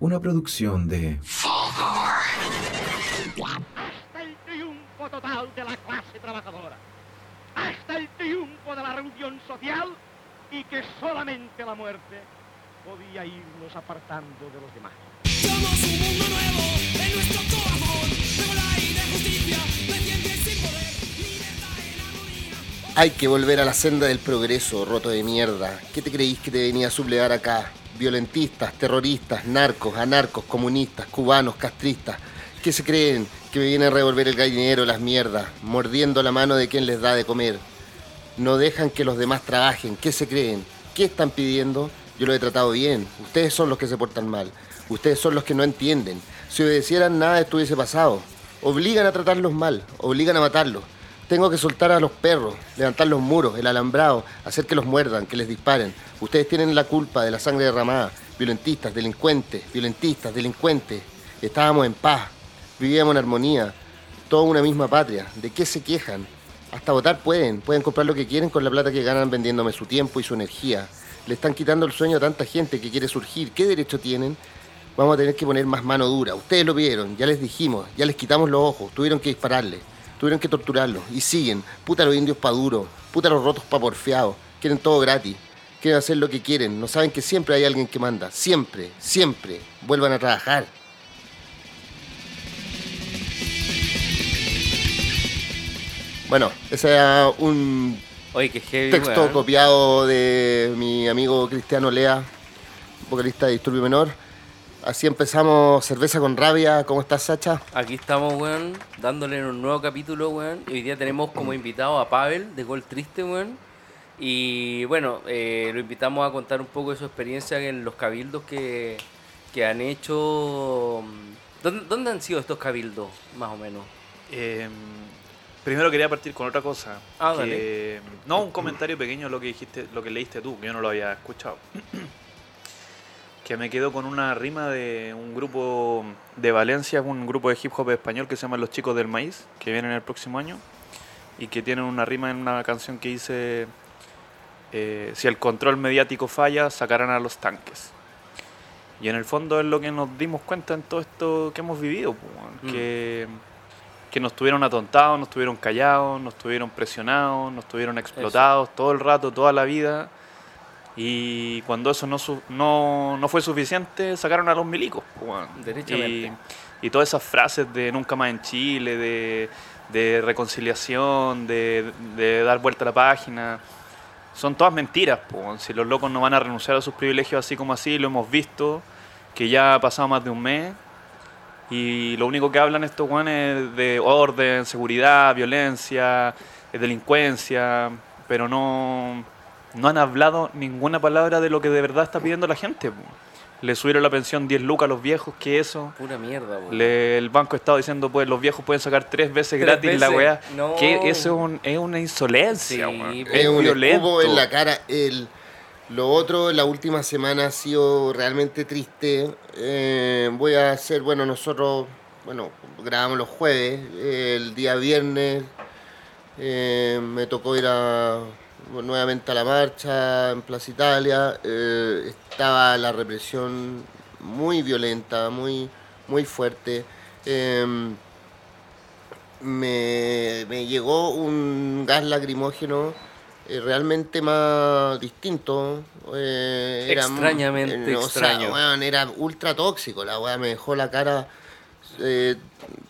Una producción de Hasta el triunfo total de la clase trabajadora. Hasta el triunfo de la reunión social y que solamente la muerte podía irnos apartando de los demás. Somos un mundo nuevo en nuestro corazón. Luego la injusticia, la ciencia sin poder, libertad en armonía. Hay que volver a la senda del progreso, roto de mierda. ¿Qué te creís que te venía a sublevar acá? Violentistas, terroristas, narcos, anarcos, comunistas, cubanos, castristas. ¿Qué se creen? Que me vienen a revolver el gallinero, las mierdas, mordiendo la mano de quien les da de comer. No dejan que los demás trabajen. ¿Qué se creen? ¿Qué están pidiendo? Yo lo he tratado bien. Ustedes son los que se portan mal. Ustedes son los que no entienden. Si obedecieran nada estuviese pasado. Obligan a tratarlos mal, obligan a matarlos. Tengo que soltar a los perros, levantar los muros, el alambrado, hacer que los muerdan, que les disparen. Ustedes tienen la culpa de la sangre derramada. Violentistas, delincuentes, violentistas, delincuentes. Estábamos en paz, vivíamos en armonía, toda una misma patria. ¿De qué se quejan? Hasta votar pueden, pueden comprar lo que quieren con la plata que ganan vendiéndome su tiempo y su energía. Le están quitando el sueño a tanta gente que quiere surgir. ¿Qué derecho tienen? Vamos a tener que poner más mano dura. Ustedes lo vieron, ya les dijimos, ya les quitamos los ojos, tuvieron que dispararle, tuvieron que torturarlos y siguen. Puta los indios pa' duro, puta los rotos pa' porfiados, quieren todo gratis, quieren hacer lo que quieren, no saben que siempre hay alguien que manda, siempre, siempre. Vuelvan a trabajar. Bueno, ese era un Oye, que heavy, texto copiado de mi amigo Cristiano Lea, vocalista de Disturbio Menor. Así empezamos Cerveza con Rabia. ¿Cómo estás, Sacha? Aquí estamos, weón, dándole un nuevo capítulo, weón. Y hoy día tenemos como invitado a Pavel de Gol Triste, weón. Y bueno, eh, lo invitamos a contar un poco de su experiencia en los cabildos que, que han hecho. ¿Dónde, dónde han sido estos cabildos, más o menos? Eh, primero quería partir con otra cosa. Ah, que- no, un comentario pequeño lo que dijiste, lo que leíste tú, que yo no lo había escuchado. que me quedo con una rima de un grupo de Valencia, un grupo de hip hop español que se llama Los Chicos del Maíz, que vienen el próximo año, y que tienen una rima en una canción que dice, eh, si el control mediático falla, sacarán a los tanques. Y en el fondo es lo que nos dimos cuenta en todo esto que hemos vivido, pues, Mm. que, que nos tuvieron atontados, nos tuvieron callados, nos tuvieron presionados, nos tuvieron explotados todo el rato, toda la vida. Y cuando eso no, su- no, no fue suficiente, sacaron a los milicos. Y, y todas esas frases de nunca más en Chile, de, de reconciliación, de, de dar vuelta a la página, son todas mentiras. Si los locos no van a renunciar a sus privilegios así como así, lo hemos visto, que ya ha pasado más de un mes. Y lo único que hablan estos guanes es de orden, seguridad, violencia, delincuencia, pero no, no han hablado ninguna palabra de lo que de verdad está pidiendo la gente. po. Le subieron la pensión 10 lucas a los viejos, que eso. Pura mierda, weón. El banco estaba diciendo, pues los viejos pueden sacar tres veces Tres gratis la weá. No. Que eso es, un- es una insolencia, Sí, weón. Es un violento. en la cara. El, lo otro, la última semana ha sido realmente triste. Eh, voy a hacer, bueno, nosotros, bueno, grabamos los jueves. El día viernes eh, me tocó ir a, nuevamente a la marcha en Plaza Italia. Eh, estaba la represión muy violenta, muy, muy fuerte. Em, me, me llegó un gas lacrimógeno eh, realmente más distinto. eh, era Extrañamente o sea, extraño. era ultra tóxico, la weá me dejó la cara. Eh,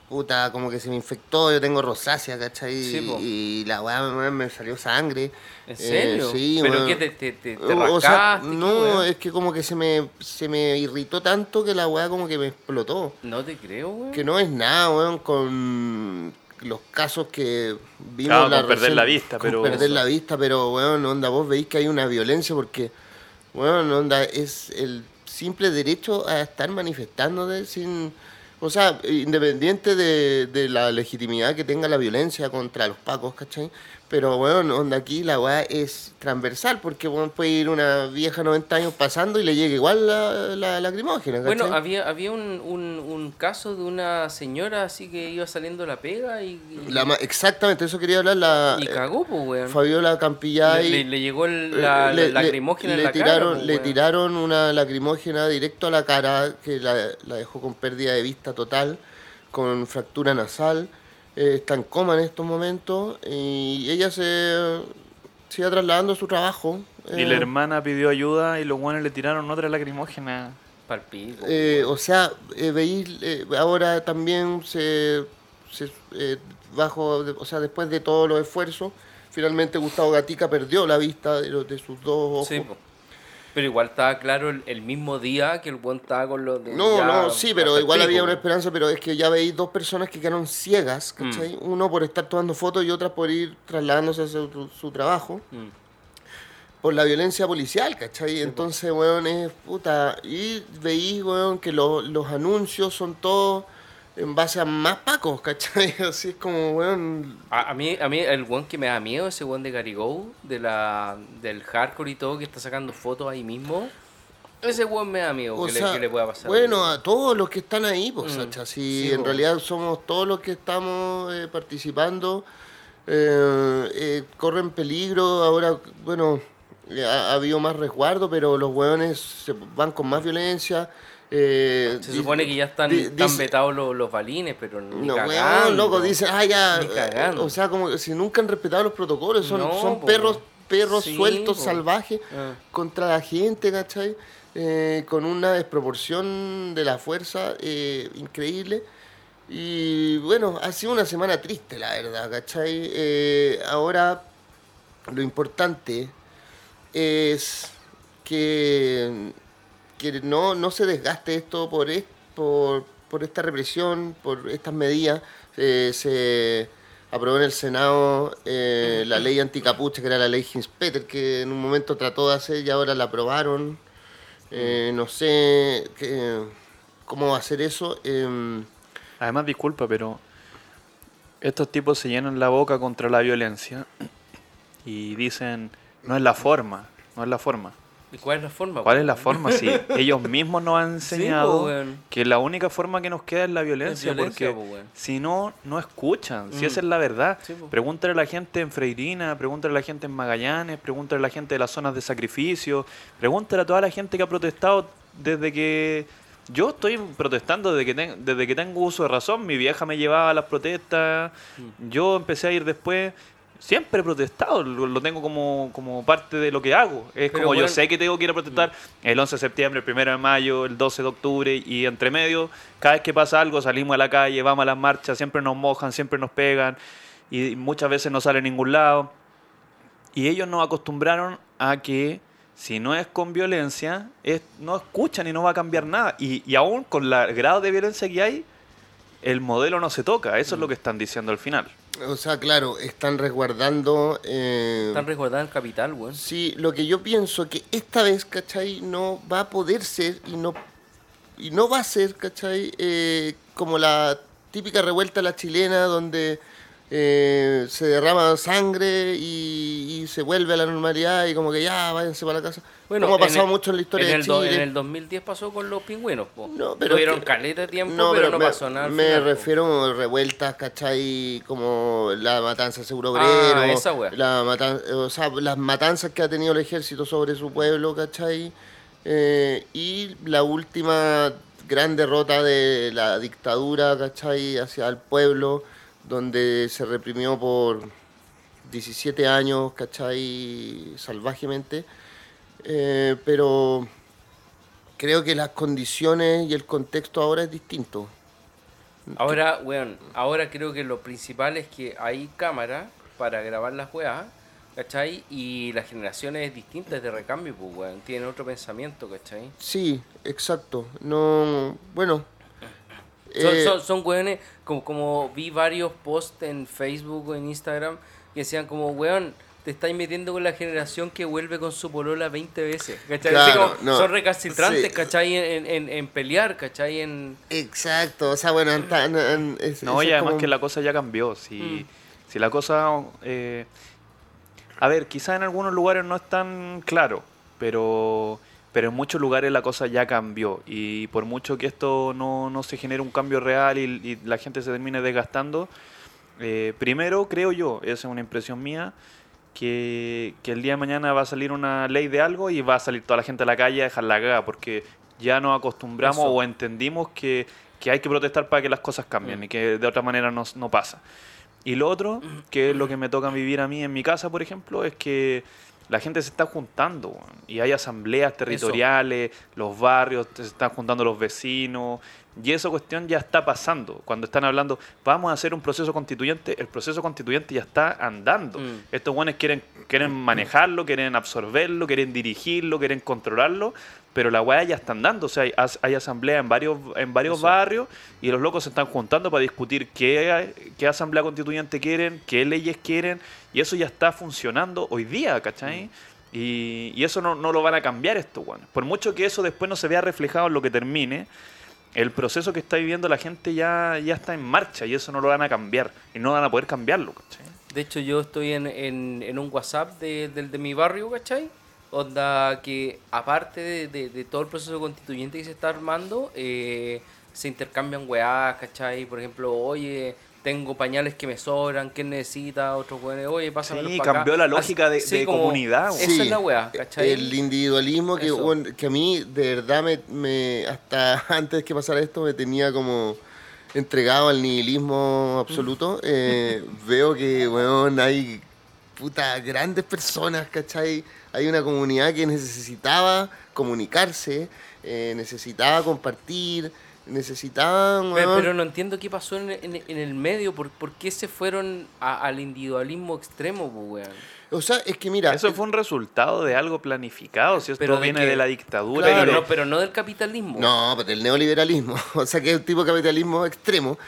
puta, como que se me infectó, yo tengo rosácea, ¿cachai? Sí, y la weá me, me salió sangre. ¿En Eh, serio? sí, ¿Pero weón. qué te, te, te, no, es que como que se me, se me irritó tanto que la weá como que me explotó. No te creo, weón. Que no es nada, weón, con los casos que vimos Claro, la con perder la vista, con pero- perder la vista, pero weón, onda, vos veis que hay una violencia porque, weón, onda, es el simple derecho a estar manifestándote sin, o sea, independiente de, de la legitimidad que tenga la violencia contra los pacos, ¿cachai? Pero, bueno, onda aquí la weá es transversal, porque bueno, puede ir una vieja 90 años pasando y le llega igual la, la lacrimógena. Bueno, había, había un, un, un caso de una señora así que iba saliendo la pega y, y, La exactamente, eso quería hablar. La, y cagó, pues, weón. Fabiola Campillay. Le, le- le llegó el- la, le- la le- lacrimógena le en la tiraron, cara. Le pues, tiraron una lacrimógena directo a la cara que la, la dejó con pérdida de vista total, con fractura nasal. Eh, está en coma en estos momentos y ella se sigue trasladando a su trabajo. Y eh, la hermana pidió ayuda y los guanes le tiraron otra lacrimógena. Pal pico, Eh, o sea, eh, veis, eh, ahora también se, se, eh, bajo, o sea, después de todos los esfuerzos, finalmente Gustavo Gatica perdió la vista de, los- de sus dos ojos. Sí. Pero igual estaba claro el, el mismo día que el buen estaba con los de No, ya no, sí, pero igual pico, había una esperanza, pero es que ya veis dos personas que quedaron ciegas, Mm. ¿cachai? Uno por estar tomando fotos y otra por ir trasladándose a su, su trabajo, Mm. por la violencia policial, ¿cachai? Entonces, weón, es puta. Y veis, weón, que lo- los anuncios son todos en base a más pacos, ¿cachai? Así es como, weón. A, a mí, a mí el one que me da miedo, ese one de Garigou, de la, del hardcore y todo, que está sacando fotos ahí mismo. Ese one me da miedo O que, sea, le, que le pueda pasar. Bueno, a todos los que están ahí, pues, Mm, Sacha, si sí, en realidad somos todos los que estamos eh, participando, eh, eh, corren peligro. Ahora, bueno, ha, ha habido más resguardo, pero los hueones se van con más violencia. Eh, Se supone que ya están, están vetados los, los balines, pero ni No, cagando. loco, dicen, ah, ya. Ni eh. O sea, como que si nunca han respetado los protocolos, son, No, son perros, perros Sí, sueltos, po. salvajes Ah. contra la gente, ¿cachai? Eh, con una desproporción de la fuerza eh, increíble. Y bueno, ha sido una semana triste, la verdad, ¿cachai? Ahora lo importante es que, que no, no se desgaste esto por, por, por esta represión, por estas medidas. Eh, se aprobó en el Senado eh, la ley anticapucha, que era la ley Hinspeter, que en un momento trató de hacer y ahora la aprobaron. Eh, no sé qué- cómo va a ser eso. em, Además, disculpa, pero estos tipos se llenan la boca contra la violencia y dicen, no es la forma, no es la forma. ¿Y cuál es la forma? ¿Cuál es la forma? Si ellos mismos nos han Sí, enseñado que la única forma que nos queda es la violencia, violencia, porque po, weón. si no, no escuchan. Si Mm. esa es la verdad. Sí, po. Pregúntale a la gente en Freirina, pregúntale a la gente en Magallanes, pregúntale a la gente de las zonas de sacrificio, pregúntale a toda la gente que ha protestado desde que... Yo estoy protestando desde que, ten- desde que tengo uso de razón. Mi vieja me llevaba a las protestas. Mm. Yo empecé a ir después. Siempre he protestado, lo, lo tengo como, como parte de lo que hago. Es Pero, como yo sé que tengo que ir a protestar el 11 de septiembre, el 1 de mayo, el 12 de octubre y entre medio, cada vez que pasa algo salimos a la calle, vamos a las marchas, siempre nos mojan, siempre nos pegan y muchas veces no sale a ningún lado. Y ellos nos acostumbraron a que si no es con violencia, es, no escuchan y no va a cambiar nada. Y, y aún con la- el grado de violencia que hay, el modelo no se toca. Eso es lo que están diciendo al final. O sea, claro, están resguardando... eh, Están resguardadas en capital, weón. Sí, lo que yo pienso que esta vez, ¿cachai? No va a poder ser y no, y no va a ser, ¿cachai? Eh, como la típica revuelta a la chilena donde eh, se derrama sangre y, y se vuelve a la normalidad y como que ya, váyanse para la casa. como ha en pasado el- mucho en la historia en de el do- Chile. En el 2010 pasó con los pingüinos, po. No, pero Tuvieron que- caleta de tiempo, No, pero, no me, pasó nada. me final, refiero a revueltas, ¿cachai? Como la matanza seguro Ah, obrero, esa wea. la matan- o sea, las matanzas que ha tenido el ejército sobre su pueblo, ¿cachai? Eh, y la última gran derrota de la dictadura, ¿cachai? Hacia el pueblo, donde se reprimió por 17 años, ¿cachai? Salvajemente. Eh, pero creo que las condiciones y el contexto ahora es distinto. Ahora, weón, ahora creo que lo principal es que hay cámara para grabar las weas, ¿cachai? Y las generaciones distintas de recambio, pues, weón, tienen otro pensamiento, ¿cachai? Sí, exacto. No, bueno. Son, eh, son, son weones, como, como vi varios posts en Facebook o en Instagram que decían como, weón, te estáis metiendo con la generación que vuelve con su polola 20 veces, ¿cachai? Así Claro, como, no, son recalcitrantes, sí. ¿cachai? En, en, en pelear, ¿cachai? En... Exacto, o sea, bueno, an- es- No, eso y es además como- que la cosa ya cambió. Si, Mm. si la cosa. eh, A ver, quizás en algunos lugares no es tan claro, pero, pero en muchos lugares la cosa ya cambió. Y por mucho que esto no, no se genere un cambio real y, y la gente se termine desgastando, eh, primero creo yo, esa es una impresión mía, que, que el día de mañana va a salir una ley de algo y va a salir toda la gente a la calle a dejar la caga, porque ya nos acostumbramos Eso. o entendimos que, que hay que protestar para que las cosas cambien Mm. y que de otra manera no, no pasa. Y lo otro, que es lo que me toca vivir a mí en mi casa, por ejemplo, es que la gente se está juntando y hay asambleas territoriales, los barrios, se están juntando los vecinos y esa cuestión ya está pasando. Cuando están hablando, vamos a hacer un proceso constituyente, el proceso constituyente ya está andando. Mm. Estos buenos quieren, quieren manejarlo, quieren absorberlo, quieren dirigirlo, quieren controlarlo, pero la weá ya está andando. O sea, hay, hay asamblea en varios, en varios Eso. barrios y los locos se están juntando para discutir qué, qué asamblea constituyente quieren, qué leyes quieren, y eso ya está funcionando hoy día, ¿cachai? Y, y eso no, no lo van a cambiar estos weones. Por mucho que eso después no se vea reflejado en lo que termine, el proceso que está viviendo la gente ya, ya está en marcha y eso no lo van a cambiar y no van a poder cambiarlo, ¿cachai? De hecho, yo estoy en, en, en un WhatsApp de, del de mi barrio, ¿cachai? Onda que, aparte de, de- de todo el proceso constituyente que se está armando, eh, se intercambian weás, ¿cachai? Por ejemplo, oye, tengo pañales que me sobran, ¿quién necesita? Otros weones, oye, pásamelos Sí, pa' acá. cambió la lógica Así- de- sí, de como- comunidad. Esa Sí, es la weá, ¿cachai? El individualismo que, bueno, que a mí de verdad me, me- hasta antes que pasara esto me tenía como entregado al nihilismo absoluto. Eh, veo que bueno, hay puta grandes personas, ¿cachai? Hay una comunidad que necesitaba comunicarse, eh, necesitaba compartir, necesitaba Pe- weón, Pero no entiendo qué pasó en, en- en el medio, por, por qué se fueron a- al individualismo extremo, weón. O sea, es que mira, Eso fue un resultado de algo planificado, si esto Pero de viene que- de la dictadura. Claro. y Pero de- no, pero no del capitalismo. No, pero del neoliberalismo. O sea, que es un tipo de capitalismo extremo,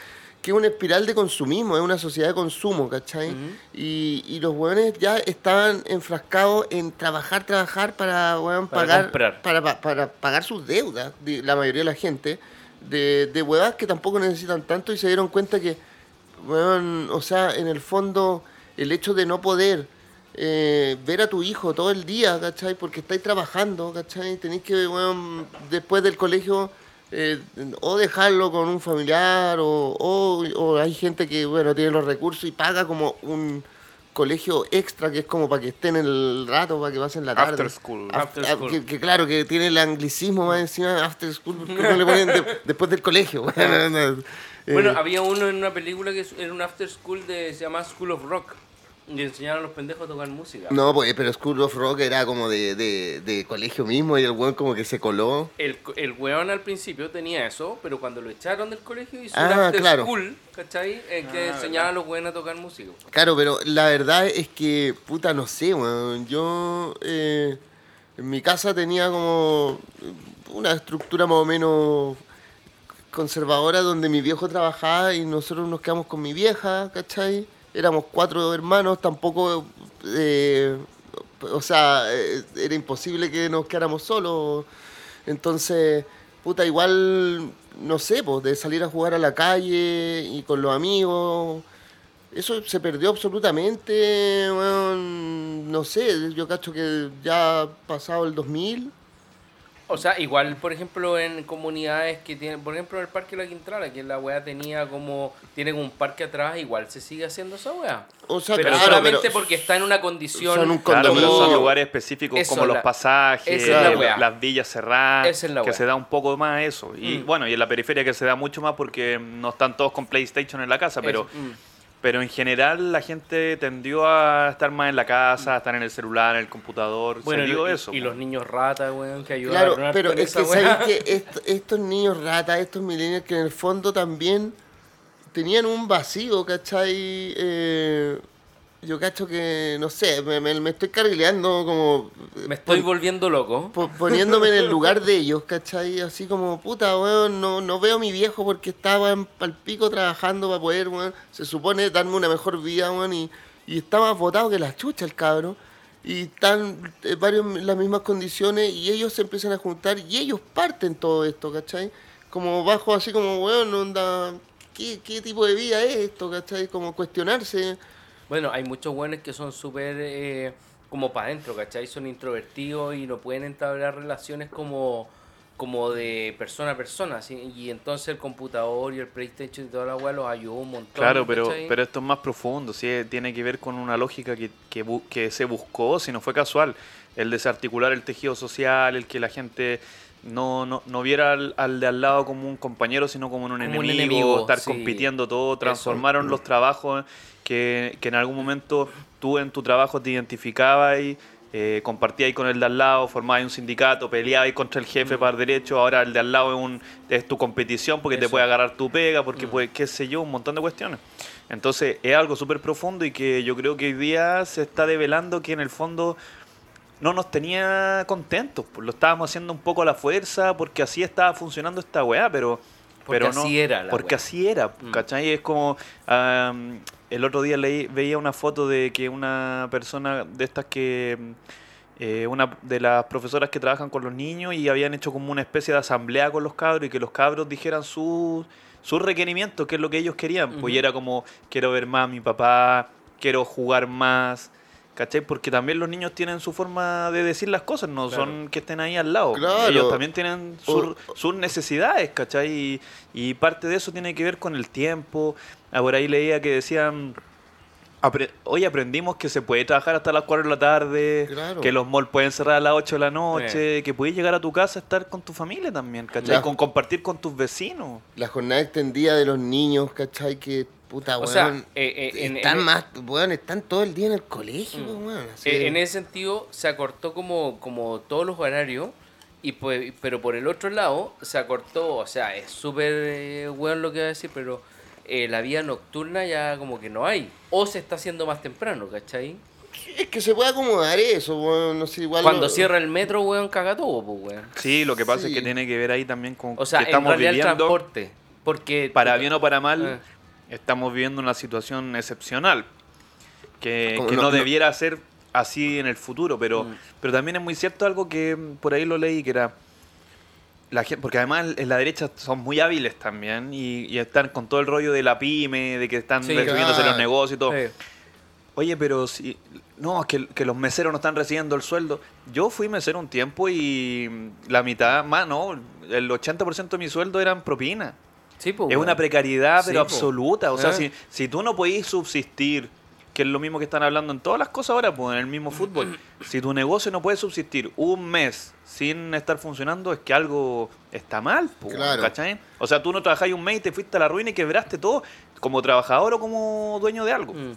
que es una espiral de consumismo, es una sociedad de consumo, ¿cachai? Y, y los hueones ya estaban enfrascados en trabajar, trabajar para, weón, Para pagar, comprar. Para, pa- para pagar sus deudas, de la mayoría de la gente, de, de huevas que tampoco necesitan tanto y se dieron cuenta que, weón, o sea, en el fondo, el hecho de no poder eh, ver a tu hijo todo el día, ¿cachai? Porque estáis trabajando, ¿cachai? Tenéis que, weón, después del colegio, eh, o dejarlo con un familiar, o, o, o hay gente que, bueno, tiene los recursos y paga como un colegio extra que es como para que estén el rato, para que pasen la tarde. After school. After ah, school. Que, que claro, que tiene el anglicismo más encima, after school, porque no le ponen de- después del colegio. weón? Eh, Bueno, había uno en una película que es- era un after school de se llama School of Rock y enseñaron a los pendejos a tocar música. No, pues, pero School of Rock era como de, de, de colegio mismo y el weón como que se coló. El, el weón al principio tenía eso, pero cuando lo echaron del colegio hizo un Ah, after claro. school, ¿cachai? En que enseñaba a los weones a tocar música. Claro, pero la verdad es que, puta, no sé, weón. Yo eh, en mi casa tenía como una estructura más o menos conservadora donde mi viejo trabajaba y nosotros nos quedamos con mi vieja, ¿cachai? Éramos cuatro hermanos, tampoco, eh, o sea, eh, era imposible que nos quedáramos solos. Entonces, puta, igual, no sé, pues, de salir a jugar a la calle y con los amigos. Eso se perdió absolutamente, weón, no sé, yo cacho que ya pasado el 2000. O sea, igual, por ejemplo, en comunidades que tienen, por ejemplo, en el Parque La Quintrala, que la weá tenía como, tiene como un parque atrás, igual se sigue haciendo esa weá. O sea, pero claro, solamente pero porque está en una condición... son un Claro, pero condominio. son lugares específicos Eso como los la- pasajes, esa es la weá. las villas cerradas, Esa es la que se da un poco más eso. Y Mm. bueno, y en la periferia que se da mucho más porque no están todos con PlayStation en la casa, pero, Eso, mm. Pero en general la gente tendió a estar más en la casa, a estar en el celular, en el computador. Bueno, y, eso. y los niños rata, weón, que ayudan Claro, a pero es que sabéis que est- estos niños ratas, estos millennials que en el fondo también tenían un vacío, ¿cachai? Eh, yo cacho que, no sé, me, me- me estoy carrileando como... Me estoy pon- volviendo loco. po- poniéndome en el lugar de ellos, ¿cachai? Así como, puta, weón, no, no veo a mi viejo porque estaba en palpico trabajando para poder, weón, se supone darme una mejor vida, weón, y, y está más votado que la chucha el cabro. Y están eh, varios en las mismas condiciones y ellos se empiezan a juntar y ellos parten todo esto, ¿cachai? Como bajo así como, weón, onda, ¿qué, qué tipo de vida es esto, ¿cachai? Como cuestionarse. Bueno, hay muchos buenos que son súper eh, como para adentro, ¿cachai? Son introvertidos y no pueden entablar relaciones como, como de persona a persona. ¿sí? Y entonces el computador y el PlayStation y toda la weá los ayudó un montón. Claro, pero, ¿cachai? pero esto es más profundo, ¿sí? tiene que ver con una lógica que, que se buscó, si no fue casual, el desarticular el tejido social, el que la gente no, no, no viera al, al de al lado como un compañero, sino como un, Como un enemigo, enemigo, estar sí. compitiendo todo, transformaron los trabajos que, que en algún momento tú en tu trabajo te identificabas y eh, compartías con el de al lado, formabas un sindicato, peleabas contra el jefe para derecho, ahora el de al lado es, un, es tu competición porque te puede agarrar tu pega, porque puede, qué sé yo, un montón de cuestiones. Entonces es algo súper profundo y que yo creo que hoy día se está develando que en el fondo no nos tenía contentos. pues, lo estábamos haciendo un poco a la fuerza porque así estaba funcionando esta weá, pero, Porque pero no. así era la porque weá. así era, Mm. ¿cachai? Es como. am, el otro día leí, veía una foto de que una persona de estas que. mm, eh, una de las profesoras que trabajan con los niños y habían hecho como una especie de asamblea con los cabros y que los cabros dijeran sus sus requerimientos, qué es lo que ellos querían. Pues y era como, quiero ver más a mi papá, quiero jugar más, ¿cachai? Porque también los niños tienen su forma de decir las cosas, no Claro. son que estén ahí al lado. Claro. Ellos también tienen sus, necesidades, ¿cachai? Y, y parte de eso tiene que ver con el tiempo. Ah, Por ahí leía que decían... apre- Hoy aprendimos que se puede trabajar hasta las 4 de la tarde, Claro. que los malls pueden cerrar a las 8 de la noche, que puedes llegar a tu casa a estar con tu familia también, ¿cachai? Ya. Con compartir con tus vecinos. La jornada extendida de los niños, ¿cachai? Que puta, O weón. sea, eh, eh, en- están en- más, weón, están todo el día en el colegio, Mm. weón. así Eh, de- en ese sentido se acortó como, como todos los horarios, y pues, pero por el otro lado se acortó, o sea, es súper eh, bueno lo que voy a decir, pero eh, la vida nocturna ya como que no hay. O se está haciendo más temprano, ¿cachai? Es que se puede acomodar eso, weón. No sé, igual. Cuando lo- cierra el metro, weón, caga todo, pues, weón. Sí, lo que pasa es que tiene que ver ahí también con O sea, que en estamos realidad el viviendo, transporte. Porque... para bien o para mal, Eh. Estamos viviendo una situación excepcional. Que, no- no, no- debiera ser así en el futuro, pero, Mm. pero también es muy cierto algo que por ahí lo leí, que era... La gente, porque además en la derecha son muy hábiles también y, y están con todo el rollo de la pyme, de que están Sí. recibiéndose los negocios y todo. Sí. Oye, pero si. No, es que, que los meseros no están recibiendo el sueldo. Yo fui mesero un tiempo y la mitad, más, no, el 80% de mi sueldo eran propina. Sí, pues, es una precariedad, pero Sí, po. absoluta. O sea, Eh. si, si tú no podís subsistir, que es lo mismo que están hablando en todas las cosas ahora, pues en el mismo fútbol. si tu negocio no puede subsistir un mes sin estar funcionando, es que algo está mal, pues, Claro. ¿cachai? O sea, tú no trabajáis un mes y te fuiste a la ruina y quebraste todo como trabajador o como dueño de algo. Mm.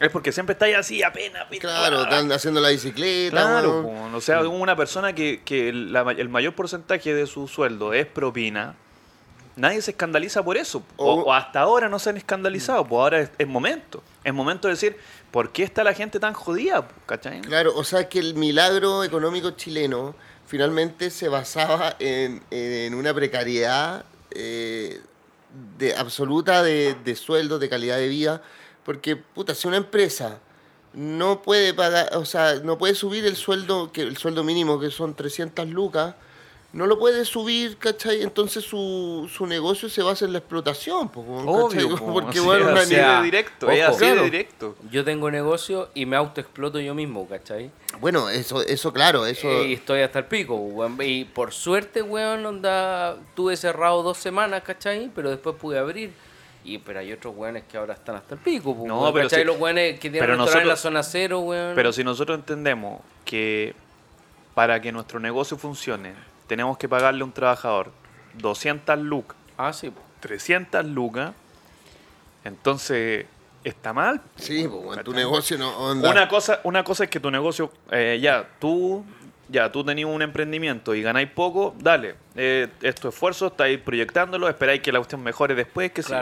Es porque siempre estáis así, apenas. apenas, Claro, están haciendo la bicicleta, Claro, o sea, una persona que, que la el mayor porcentaje de su sueldo es propina, nadie se escandaliza por eso. O, hasta ahora no se han escandalizado, pues ahora es, es momento. Es momento de decir, ¿por qué está la gente tan jodida? ¿Cachai? Claro, o sea que el milagro económico chileno finalmente se basaba en, en una precariedad eh, de, absoluta de, de sueldos, de calidad de vida, porque, puta, si una empresa no puede pagar, o sea, no puede subir el sueldo, que el sueldo mínimo que son 300 lucas, no lo puede subir, ¿cachai? Entonces su, su negocio se basa en la explotación, po, ¿cachai? Obvio, po, porque o bueno, sea, nivel- de directo, ojo. es así Claro. de directo. Yo tengo negocio y me autoexploto yo mismo, ¿cachai? Bueno, eso, eso claro, eso... Y estoy hasta el pico, weón. Y por suerte, weón, onda, tuve cerrado dos semanas, ¿cachai? Pero después pude abrir. Y pero hay otros weones que ahora están hasta el pico, pues, No, weón, pero ¿cachai? si- Los weones que tienen restaurantes en la nosotros- zona cero, weón. Pero si nosotros entendemos que para que nuestro negocio funcione, tenemos que pagarle a un trabajador 200 lucas Ah, sí, po. 300 lucas, entonces está mal. Sí, pues, weón, tu negocio no onda. Una cosa, una cosa es que tu negocio, eh, ya, tú, ya, tú tenías un emprendimiento y ganáis poco, dale, eh, es tu esfuerzo, estáis proyectándolo, esperáis que la cuestión mejore después, que sí.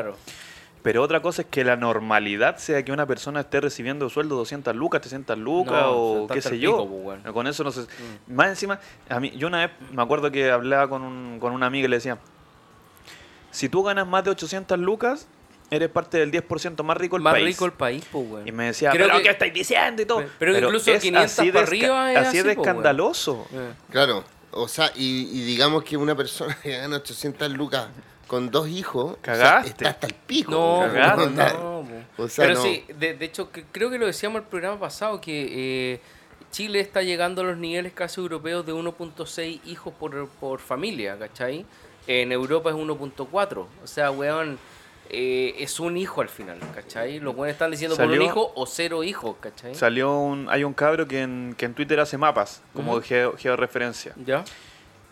Pero otra cosa es que la normalidad sea que una persona esté recibiendo sueldo 200 lucas, 300 lucas No, o qué sé yo. pico, pues. Con eso no sé. Mm. Más encima, a mí, yo una vez me acuerdo que hablaba con, un, con una amiga y le decía, si tú ganas más de 800 lucas, eres parte del 10% más rico del Más país. rico el país, pues, weón. Y me decía, Creo pero que- ¿qué estáis diciendo y todo? Pero incluso 500 así para arriba es así así, de po, weón. escandaloso. Eh. Claro, o sea, y, y digamos que una persona que gana 800 lucas con dos hijos, o sea, Cagaste. está hasta el pico. No, no, po. O sea, Pero no. sí, de, de hecho, que- creo que lo decíamos el programa pasado, que eh, Chile está llegando a los niveles casi europeos de 1.6 hijos por, por familia, ¿cachai? En Europa es 1.4. O sea, weón, eh, es un hijo al final, ¿cachai? Los weones están diciendo por un Salió- hijo o cero hijos, ¿cachai? Salió un, hay un cabro que en, que en Twitter hace mapas, como geo- georreferencia. ¿Ya?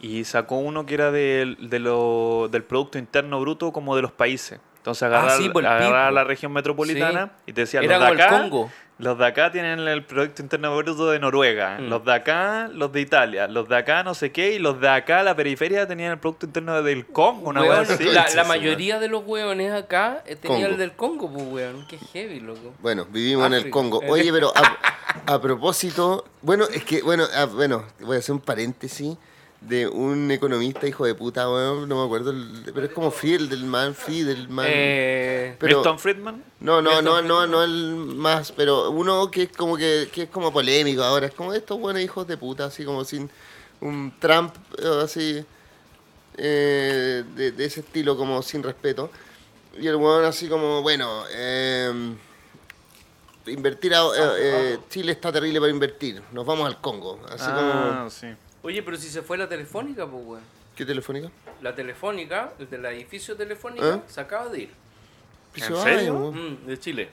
Y sacó uno que era del, de lo- del Producto Interno Bruto como de los países. Entonces agarrar, Ah, sí, agarrar la región metropolitana y te decía, los de acá, Congo. los de acá tienen el Producto Interno Bruto de Noruega, Mm. los de acá, los de Italia, los de acá no sé qué, y los de acá, la periferia, tenían el Producto Interno del Congo, una Weón, wea así. la, mayoría de los weones acá eh, tenía Congo. el del Congo, pues, weón. Qué heavy, loco. Bueno, vivimos en el. Congo. Oye, pero a, a propósito, bueno, es que, bueno, ah, bueno, voy a hacer un paréntesis de un economista hijo de puta, weón, no me acuerdo, pero es como Friedel, del man, Friedelman. Eh, pero, Milton Friedman, no, no, no, no, no el más, pero uno que es como que, que es como polémico ahora, es como estos buenos hijos de puta, así como sin un Trump, eh, así, eh, de, de ese estilo, como sin respeto. Y el weón así como, bueno, eh, invertir a, eh, eh, Chile está terrible para invertir, nos vamos al Congo, así ah, como, sí. Oye, pero si se fue la telefónica, pues, weón. ¿qué telefónica? La telefónica, el del edificio telefónica, ¿Eh? se acaba de ir. ¿En serio? weón. Mm, de Chile.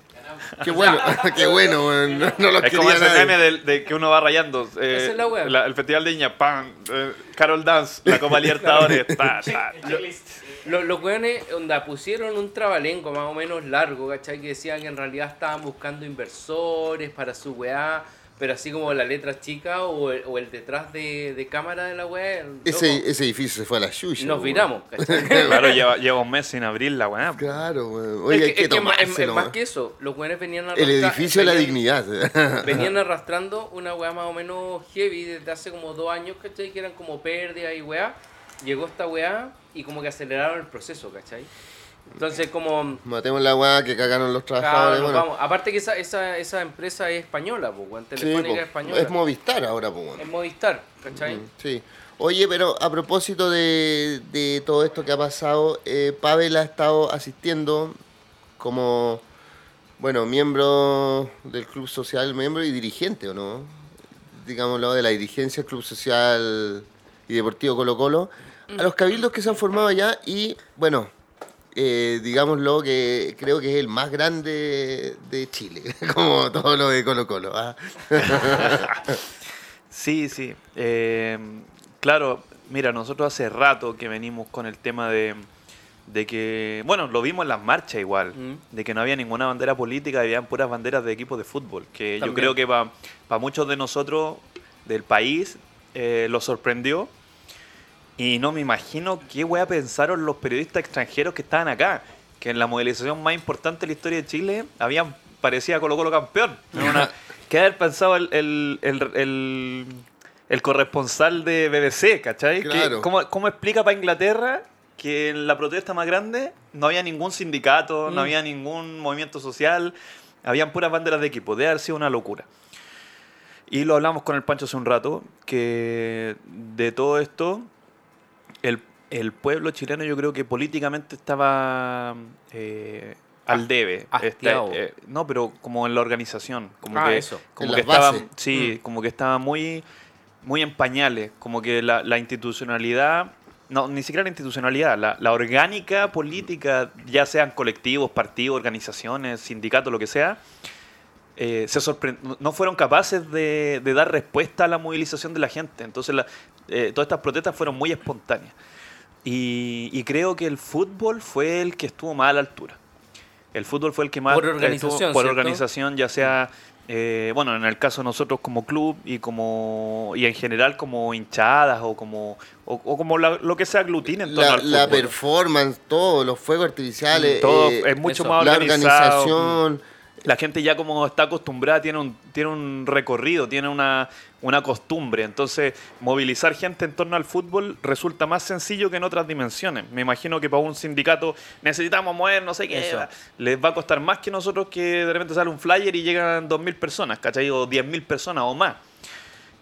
Qué bueno, qué bueno, weón, no, no lo Es como ese nadie. meme de, de que uno va rayando. eh, Esa es la wea. el Festival de Viña, pan, eh, Carol Dance, la Copa Libertadores, ta, ta. Los, los weones, onda, pusieron un trabalenco más o menos largo, ¿cachai? Que decían que en realidad estaban buscando inversores para su weá, pero así como la letra chica o el, o el detrás de, de cámara de la weá. loco, Ese, ese edificio se fue a la suya. nos viramos, ¿cachai? Claro, lleva, lleva un mes sin abrir la weá. Claro, weón. Es Oye, hay que- que es que más- es- es tomárselo, más weón. que eso, los weones venían El arrastra- edificio de la dignidad. Venían arrastrando una weá más o menos heavy desde hace como dos años, ¿cachai? Que eran como pérdidas y weá. Llegó esta weá y como que aceleraron el proceso, ¿cachai? Entonces como... Matemos la weá que cagaron los trabajadores. bueno. vamos. Aparte que esa, esa, esa empresa es española, pues, weón. Sí, Telefónica po. es española. es Movistar ahora, pues. Es Movistar, ¿cachai? Sí. Oye, pero a propósito de, de todo esto que ha pasado, eh, Pavel ha estado asistiendo como, bueno, miembro del Club Social, miembro y dirigente, ¿o no? Digámoslo, de la dirigencia del Club Social y Deportivo Colo Colo, a los cabildos que se han formado allá y, bueno, eh, digámoslo que creo que es el más grande de Chile, como todo lo de Colo Colo. ¿ah? Sí, sí. Eh, claro, mira, nosotros hace rato que venimos con el tema de, de que, bueno, lo vimos en las marchas igual, Mm. de que no había ninguna bandera política, habían puras banderas de equipos de fútbol, que yo creo que para muchos de nosotros del país eh, lo sorprendió. Y no me imagino qué wea pensaron los periodistas extranjeros que estaban acá, que en la movilización más importante de la historia de Chile habían parecía Colo Colo campeón. Una- ¿Qué haber pensado el, el, el- corresponsal de BBC, ¿cachai? ¿Qué- Claro. ¿Cómo, cómo explica para Inglaterra que en la protesta más grande no había ningún sindicato, Mm. no había ningún movimiento social, habían puras banderas de equipo? Debe haber sido una locura. Y lo hablamos con el Pancho hace un rato, que de todo esto, el, el pueblo chileno yo creo que políticamente estaba eh, al debe. hastiado. Está, eh, no, pero como en la organización. Como Ah, que, eso. Como En que estaba, bases. sí, Mm. como que estaba muy, muy en pañales. Como que la, la institucionalidad, no, ni siquiera la institucionalidad, la, la orgánica política, ya sean colectivos, partidos, organizaciones, sindicatos, lo que sea, eh, se no fueron capaces de, de dar respuesta a la movilización de la gente. Entonces, la- eh, todas estas protestas fueron muy espontáneas. Y, y creo que el fútbol fue el que estuvo más a la altura. El fútbol fue el que más Por estuvo- organización, por ¿cierto? organización, ya sea, eh, bueno, en el caso de nosotros como club y como y en general como hinchadas o como o, o como la- lo que se aglutine en torno La, al la fútbol. performance, todo, los fuegos artificiales, Todo eh, es mucho eso. más la organizado. organización. la gente ya como está acostumbrada tiene un, tiene un recorrido, tiene una, una costumbre. Entonces, movilizar gente en torno al fútbol resulta más sencillo que en otras dimensiones. Me imagino que para un sindicato necesitamos mover, no sé qué, Eso. les va a costar más que nosotros que de repente sale un flyer y llegan 2.000 personas, ¿cachai? O 10.000 personas o más.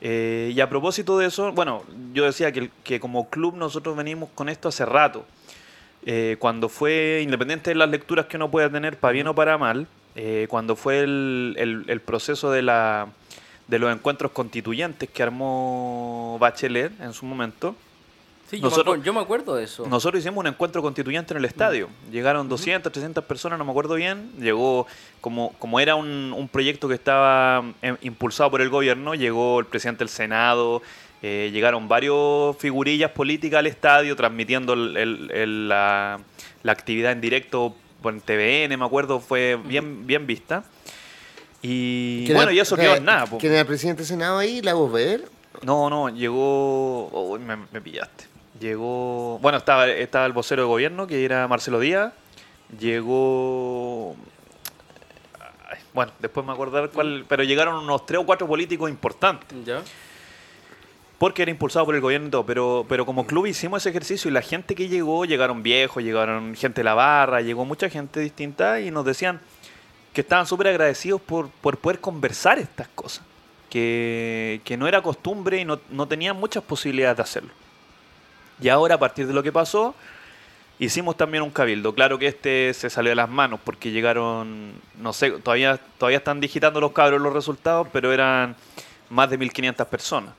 Eh, y a propósito de eso, bueno, yo decía que, que como club nosotros venimos con esto hace rato. eh, cuando fue, independiente de las lecturas que uno pueda tener, para bien o para mal, eh, cuando fue el, el- el proceso de, la, de los encuentros constituyentes que armó Bachelet en su momento, Sí, yo, Nosotros- me acuerdo, yo me acuerdo de eso. nosotros hicimos un encuentro constituyente en el estadio. Llegaron 200, 300 personas, no me acuerdo bien. Llegó, como, como era un, un proyecto que estaba eh, impulsado por el gobierno, llegó el presidente del Senado, eh, llegaron varios figurillas políticas al estadio transmitiendo el- el- el- la, la actividad en directo por TVN, me acuerdo, fue bien, bien vista. Y ¿Quién bueno, era- y eso quedó en nada. po. ¿Quién era el presidente del Senado ahí? ¿La vos ver? No, no, llegó. uy, me, me pillaste. Llegó. Bueno, estaba, estaba el vocero de gobierno, que era Marcelo Díaz. Llegó. ay, Bueno, después me acordar cuál. Pero llegaron unos tres o cuatro políticos importantes. ¿Ya? Porque era impulsado por el gobierno y todo. Pero, pero como club hicimos ese ejercicio y la gente que llegó, llegaron viejos, llegaron gente de la barra, llegó mucha gente distinta y nos decían que estaban súper agradecidos por, por poder conversar estas cosas. Que, que no era costumbre y no, no tenían muchas posibilidades de hacerlo. Y ahora, a partir de lo que pasó, hicimos también un cabildo. Claro que este se salió de las manos porque llegaron, no sé, todavía, todavía están digitando los cabros los resultados, pero eran más de 1.500 personas.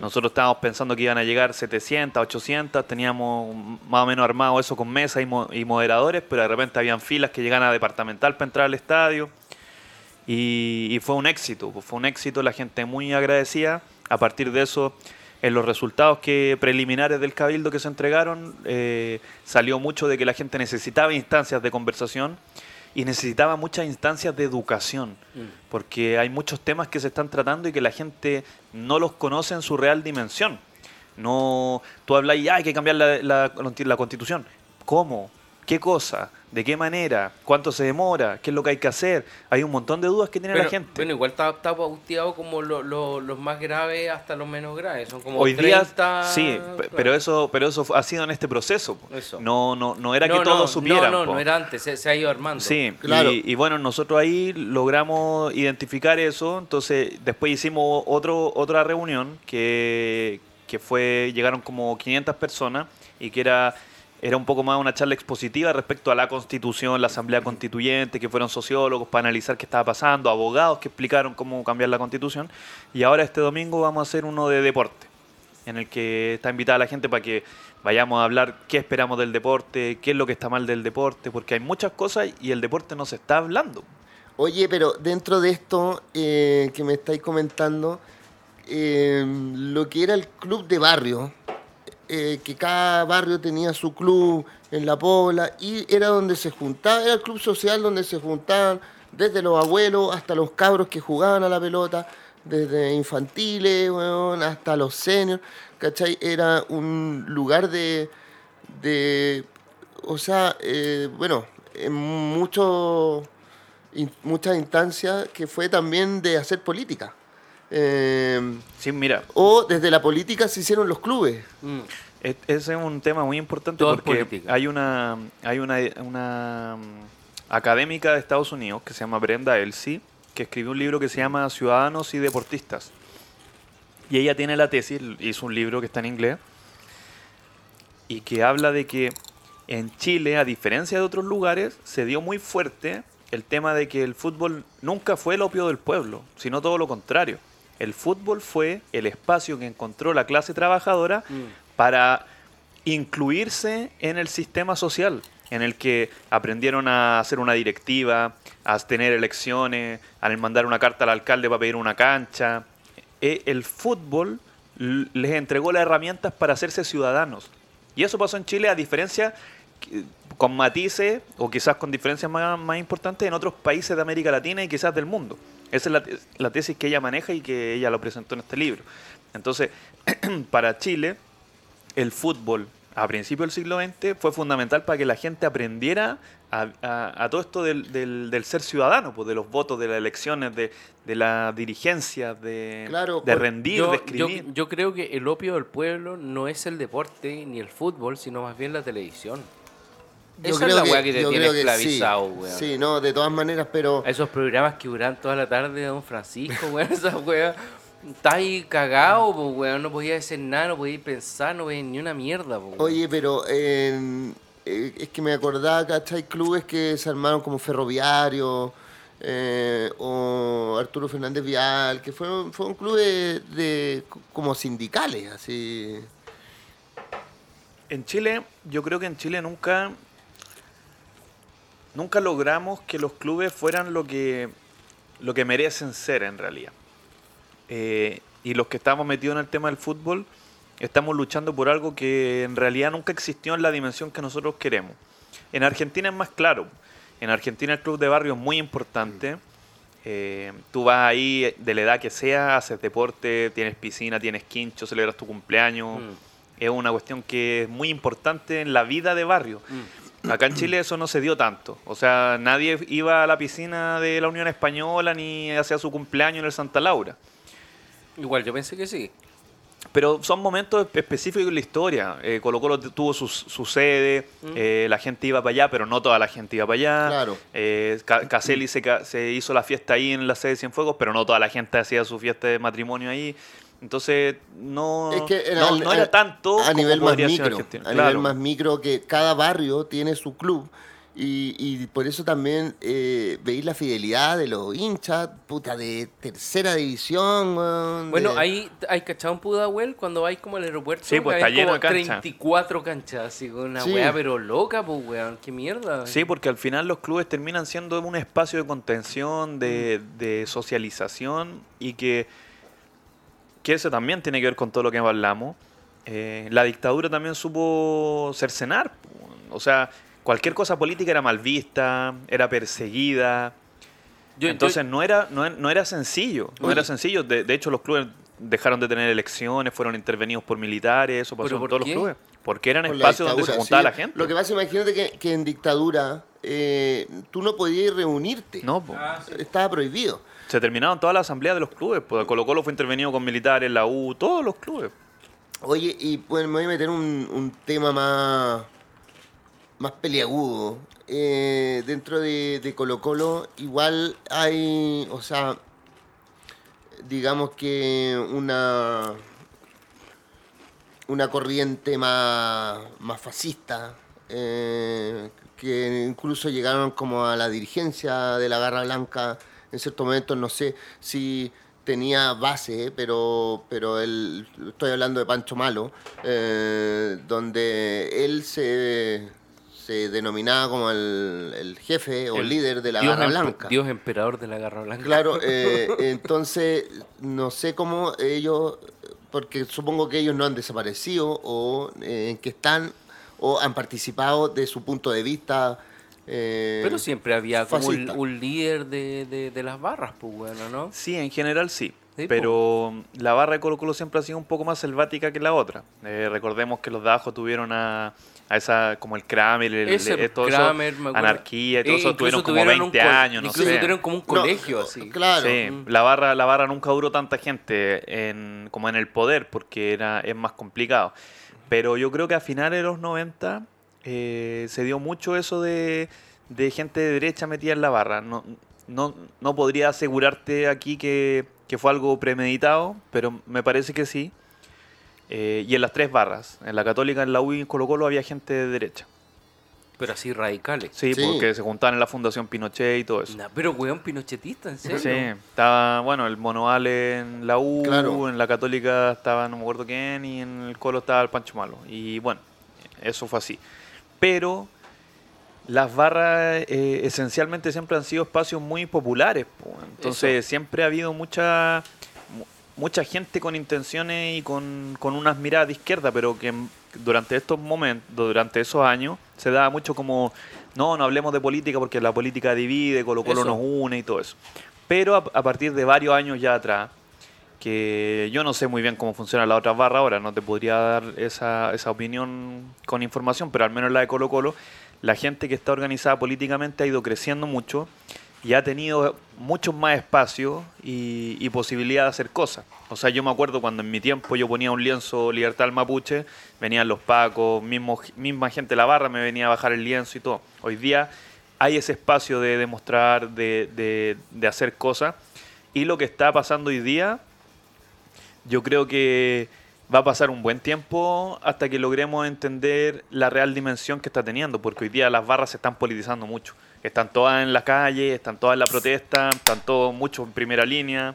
Nosotros estábamos pensando que iban a llegar 700, 800, teníamos más o menos armado eso con mesas y, mo- y moderadores, pero de repente habían filas que llegan a departamental para entrar al estadio. Y, y fue un éxito, pues fue un éxito, la gente muy agradecida. A partir de eso, en los resultados que preliminares del cabildo que se entregaron, eh, salió mucho de que la gente necesitaba instancias de conversación y necesitaba muchas instancias de educación, porque hay muchos temas que se están tratando y que la gente no los conoce en su real dimensión. No, tú hablas y "Ah, hay que cambiar la, la- la constitución. ¿Cómo? ¿Qué cosa? ¿De qué manera? ¿Cuánto se demora? ¿Qué es lo que hay que hacer? Hay un montón de dudas que tiene Bueno, la gente. bueno, igual está, está pauteado como lo- lo- los más graves hasta los menos graves. Son como Hoy 30, día, sí, pe- pero eso, pero eso ha sido en este proceso. Eso. No, no, no era No, que no, todos supieran. No, no, po. no era antes, se, se ha ido armando. Sí, Claro. y, y bueno, nosotros ahí logramos identificar eso, entonces después hicimos otro, otra reunión que, que fue, llegaron como 500 personas y que era, era un poco más una charla expositiva respecto a la constitución, la asamblea constituyente, que fueron sociólogos para analizar qué estaba pasando, abogados que explicaron cómo cambiar la constitución, y ahora este domingo vamos a hacer uno de deporte en el que está invitada la gente para que vayamos a hablar qué esperamos del deporte, qué es lo que está mal del deporte, porque hay muchas cosas y el deporte no se está hablando. Oye, pero dentro de esto eh, que me estáis comentando, eh, lo que era el club de barrio, eh, que cada barrio tenía su club en la pobla y era donde se juntaba, era el club social donde se juntaban desde los abuelos hasta los cabros que jugaban a la pelota, desde infantiles weón, hasta los seniors, ¿cachai? Era un lugar de, de o sea, eh, bueno, en muchos in- muchas instancias que fue también de hacer política. Eh, Sí, mira, o desde la política se hicieron los clubes. Mm. Es- ese es un tema muy importante Todo porque hay una hay una, una mm, académica de Estados Unidos que se llama Brenda Elsie que escribió un libro que se llama Ciudadanos y Deportistas. Y ella tiene la tesis, hizo un libro que está en inglés, y que habla de que en Chile, a diferencia de otros lugares, se dio muy fuerte el tema de que el fútbol nunca fue el opio del pueblo, sino todo lo contrario. El fútbol fue el espacio que encontró la clase trabajadora para incluirse en el sistema social, en el que aprendieron a hacer una directiva, a tener elecciones, a mandar una carta al alcalde para pedir una cancha. Eh, El fútbol les entregó las herramientas para hacerse ciudadanos. Y eso pasó en Chile a diferencia, con matices o quizás con diferencias más, importantes en otros países de América Latina y quizás del mundo. Esa es la, la tesis que ella maneja y que ella lo presentó en este libro. Entonces, para Chile, el fútbol a principios del siglo XX fue fundamental para que la gente aprendiera a, a- a todo esto del, del- del ser ciudadano, pues, de los votos, de las elecciones, de, de la dirigencia, de, Claro, de por- rendir, Yo, de yo, escribir. yo creo que el opio del pueblo no es el deporte ni el fútbol, sino más bien la televisión. Yo Esa es la weá que te yo tiene esclavizado, sí. weón. Sí, no, de todas maneras, pero... Esos programas que duran toda la tarde de Don Francisco, weón, esa weá. Está ahí cagado, pues, weón. No podía hacer nada, no podía pensar, no podía ni una mierda, pues. Oye, pero eh, eh, es que me acordaba, ¿cachai? Clubes que se armaron como Ferroviario eh, o Arturo Fernández Vial, que fueron, fueron clubes de, como sindicales, así. En Chile, yo creo que en Chile nunca, nunca logramos que los clubes fueran lo que, lo que merecen ser en realidad. Eh, y los que estamos metidos en el tema del fútbol, estamos luchando por algo que en realidad nunca existió en la dimensión que nosotros queremos. En Argentina es más claro. En Argentina el club de barrio es muy importante. Eh, tú vas ahí de la edad que sea, haces deporte, tienes piscina, tienes quincho, celebras tu cumpleaños. Mm. Es una cuestión que es muy importante en la vida de barrio. Acá en Chile eso no se dio tanto. O sea, nadie iba a la piscina de la Unión Española ni hacía su cumpleaños en el Santa Laura. Igual, yo pensé que sí. Pero son momentos específicos en la historia. Eh, Colo Colo tuvo su, su sede, eh, la gente iba para allá, pero no toda la gente iba para allá. Claro. Eh, Ca- Caselli se, ca- se hizo la fiesta ahí en la sede de Cienfuegos, pero no toda la gente hacía su fiesta de matrimonio ahí. Entonces, no, Es que no, era tanto a como nivel más micro, a Claro. nivel más micro que cada barrio tiene su club y, y por eso también eh, veis la fidelidad de los hinchas, puta, de tercera división. weón, Bueno, de- ahí hay cachado en Pudahuel cuando vais como al aeropuerto. Sí, pues, está hay lleno como de canchas. 34 canchas, así con una Sí. weá, pero loca, pues weón, qué mierda. Sí, porque al final los clubes terminan siendo un espacio de contención, de, Mm. de socialización y que, que eso también tiene que ver con todo lo que hablamos. Eh, la dictadura también supo cercenar. po. O sea, cualquier cosa política era mal vista, era perseguida. Yo- yo- Entonces no, era, no, no era sencillo. No Oye. era sencillo. De, de hecho, los clubes dejaron de tener elecciones, fueron intervenidos por militares, eso pasó ¿Pero en por todos qué? los clubes. Porque eran por espacios donde se juntaba sí. la gente. Lo que pasa, imagínate que, que en dictadura eh, tú no podías reunirte. No, po. Estaba prohibido. Se terminaron todas las asambleas de los clubes. Pues Colo Colo fue intervenido con militares, la U, todos los clubes. Oye, y pues me voy a meter un, un tema más, más peliagudo. Eh, dentro de, de Colo Colo igual hay, o sea, digamos que una, una corriente más, más fascista, eh, que incluso llegaron como a la dirigencia de la Garra Blanca en ciertos momentos, no sé si tenía base, pero, pero él, estoy hablando de Pancho Malo, eh, donde él se, se denominaba como el, el jefe o el líder de la Dios Garra Blanca. Dios emperador de la Garra Blanca. Claro, eh, entonces no sé cómo ellos, porque supongo que ellos no han desaparecido o eh, en qué están o han participado de su punto de vista. eh, Pero siempre había como un, líder de, de- de las barras, pues bueno, ¿no? Sí, en general sí. Sí, pero la barra de Colo Colo siempre ha sido un poco más selvática que la otra. Eh, recordemos que los de abajo tuvieron a, a esa, como el Kramer, el, Ese, el- todo eso, Kramer, me acuerdo. anarquía y todo Eh, eso, incluso tuvieron como tuvieron un 20 co- años, no Incluso sé. tuvieron como un no, colegio así. Claro. Sí, Mm. la barra, la barra nunca duró tanta gente en, como en el poder porque era, es más complicado. Pero yo creo que a finales de los 90 eh, se dio mucho eso de, de gente de derecha metida en la barra. No, no, no podría asegurarte aquí que, que fue algo premeditado, pero me parece que sí. Eh, y en las tres barras, en la católica, en la U y en Colo Colo había gente de derecha. Pero así radicales. Sí, Sí. porque se juntaban en la Fundación Pinochet y todo eso. Nah, pero weón, pinochetista, ¿en serio? Sí, estaba, bueno, el Monoal en la U, Claro. en la Católica estaba no me acuerdo quién, y en el Colo estaba el Pancho Malo. Y bueno, eso fue así. Pero las barras eh, esencialmente siempre han sido espacios muy populares. po. Entonces siempre ha habido mucha mu- mucha gente con intenciones y con, con unas miradas de izquierda, pero que durante estos momentos, durante esos años, se daba mucho como, no, no hablemos de política porque la política divide, Colo Colo Eso. nos une y todo eso. Pero a, a partir de varios años ya atrás, que yo no sé muy bien cómo funciona la otra barra ahora, no te podría dar esa, esa opinión con información, pero al menos la de Colo Colo, la gente que está organizada políticamente ha ido creciendo mucho y ha tenido muchos más espacios y, posibilidad de hacer cosas. O sea, yo me acuerdo cuando en mi tiempo yo ponía un lienzo Libertad al Mapuche, venían los pacos, mismo, misma gente de la barra me venía a bajar el lienzo y todo. Hoy día hay ese espacio de demostrar, de, de, de hacer cosas. Y lo que está pasando hoy día, yo creo que va a pasar un buen tiempo hasta que logremos entender la real dimensión que está teniendo, porque hoy día las barras se están politizando mucho. Están todas en la calle, están todas en la protesta, están todos muchos en primera línea.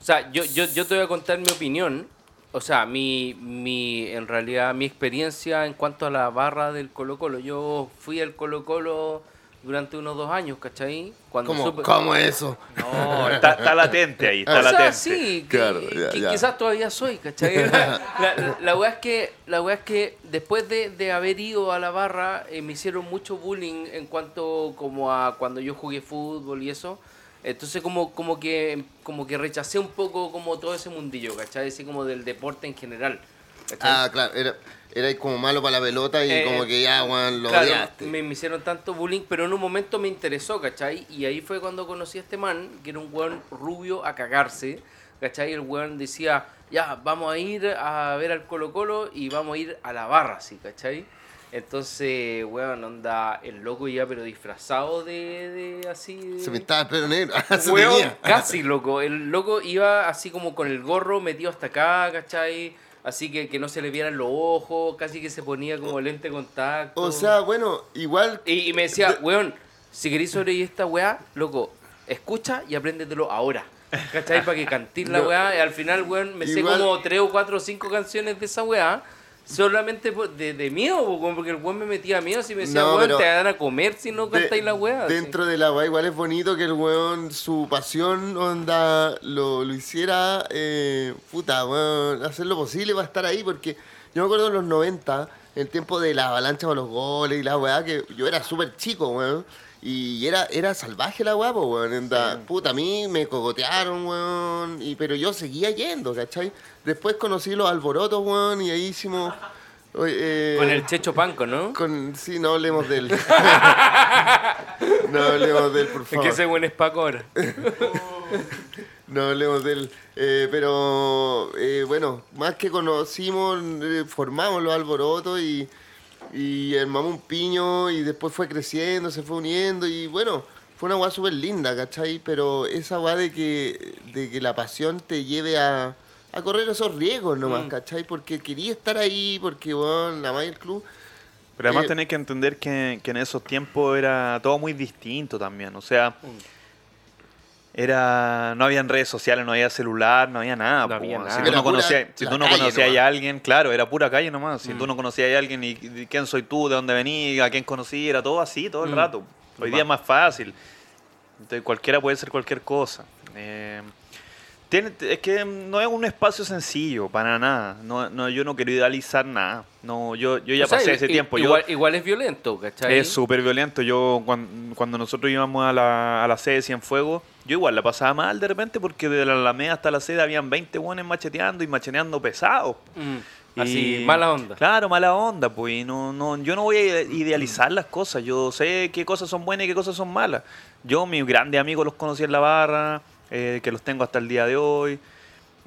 O sea, yo, yo, yo te voy a contar mi opinión. O sea, mi, mi, en realidad, mi experiencia en cuanto a la barra del Colo Colo. Yo fui al Colo Colo durante unos dos años, ¿cachai? Cuando ¿Cómo, supe- cómo eso? No, Está, está latente ahí, está o sea, latente. sí, que, Claro, ya, que ya. quizás todavía soy, ¿cachai? La, la, es que, la es que después de, de haber ido a la barra, eh, me hicieron mucho bullying en cuanto como a cuando yo jugué fútbol y eso. Entonces como, como que como que rechacé un poco como todo ese mundillo, ¿cachai? Así como del deporte en general. ¿cachai? Ah, claro, era, era como malo para la pelota y Eh, como que ya, weón, lo Claro, odiaste. me, me hicieron tanto bullying, pero en un momento me interesó, ¿cachai? Y ahí fue cuando conocí a este man, que era un weón rubio a cagarse, ¿cachai? El weón decía, ya, vamos a ir a ver al Colo Colo y vamos a ir a la barra, ¿sí? ¿cachai? Entonces, weón, onda, el loco ya, pero disfrazado de, de así... de- Se pintaba el pelo negro. Weón, casi loco. El loco iba así como con el gorro metido hasta acá, ¿cachai? Así que, que no se le vieran los ojos, casi que se ponía como lente de contacto. O sea, bueno, igual. Y, y me decía, weón, si queréis sobrevivir esta weá, loco, escucha y apréndetelo ahora. ¿Cachai? Para que cantís la No. weá. Y al final, weón, me Igual- sé como tres o cuatro o cinco canciones de esa weá. Solamente por- de, de miedo, porque el weón me metía miedo si me decía, No, weón, te van a comer si no cantáis la weá. así. Dentro de la weá, igual es bonito que el weón, su pasión, onda, lo, lo hiciera, eh, puta, weón, hacer lo posible para estar ahí, porque yo me acuerdo en los 90, el tiempo de la avalancha con los goles y la weá, que yo era súper chico, weón. Y era, era salvaje la weá, weón. onda, Puta, a mí me cogotearon, weón. Y, pero yo seguía yendo, ¿cachai? Después conocí los alborotos, weón, y ahí hicimos... eh, Con el Checho Panco, ¿no? con, sí, no hablemos de él. no hablemos de él, por Es favor. que ese buen es Paco ahora. No hablemos de él. Eh, pero, eh, bueno, más que conocimos, formamos los alborotos y, y armamos un piño y después fue creciendo, se fue uniendo y bueno, fue una weá súper linda, ¿cachai? Pero esa weá de que, de que la pasión te lleve a, a correr esos riesgos nomás, Mm. ¿cachai? Porque quería estar ahí, porque, bueno, la más el club... Pero además Eh, tenés que entender que, que en esos tiempos era todo muy distinto también. O sea, era no habían redes sociales, no había celular, no había nada. No po, había weón. nada. Si tú no conocías, si tú no conocías a alguien, claro, era pura calle nomás. Si Mm. tú no conocías a alguien y, y quién soy tú, de dónde venís, a quién conocí, era todo así todo el Mm. rato. Hoy día es más fácil. Entonces cualquiera puede ser cualquier cosa. Eh, tiene, es que no es un espacio sencillo, para nada. No, no, yo no quiero idealizar nada. No, yo, yo ya O pasé ese i- tiempo. Yo- Igual, igual es violento, ¿cachai? es súper violento. Yo, cuando, cuando nosotros íbamos a la, a la sede Cienfuegos, yo igual la pasaba mal de repente porque de la Alameda hasta la sede habían 20 buenos macheteando y macheteando pesados. Mm, Así, Y- mala onda. Claro, mala onda, pues. y no, no, yo no voy a idealizar las cosas. Yo sé qué cosas son buenas y qué cosas son malas. Yo, mis grandes amigos los conocí en la barra, eh, que los tengo hasta el día de hoy.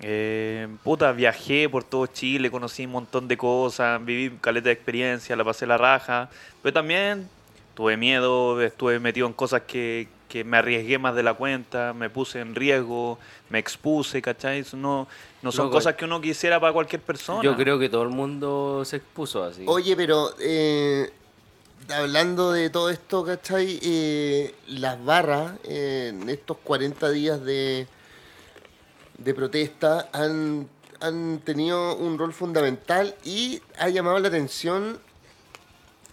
Eh, puta, viajé por todo Chile, conocí un montón de cosas, viví caleta de experiencia, la pasé la raja. Pero también tuve miedo, estuve metido en cosas que, que me arriesgué más de la cuenta, me puse en riesgo, me expuse, ¿cachai? Eso no, no son Loco, cosas que uno quisiera para cualquier persona. Yo creo que todo el mundo se expuso así. Oye, pero eh, hablando de todo esto, ¿cachai? Eh, las barras eh, en estos 40 días de, de protesta han, han tenido un rol fundamental y ha llamado la atención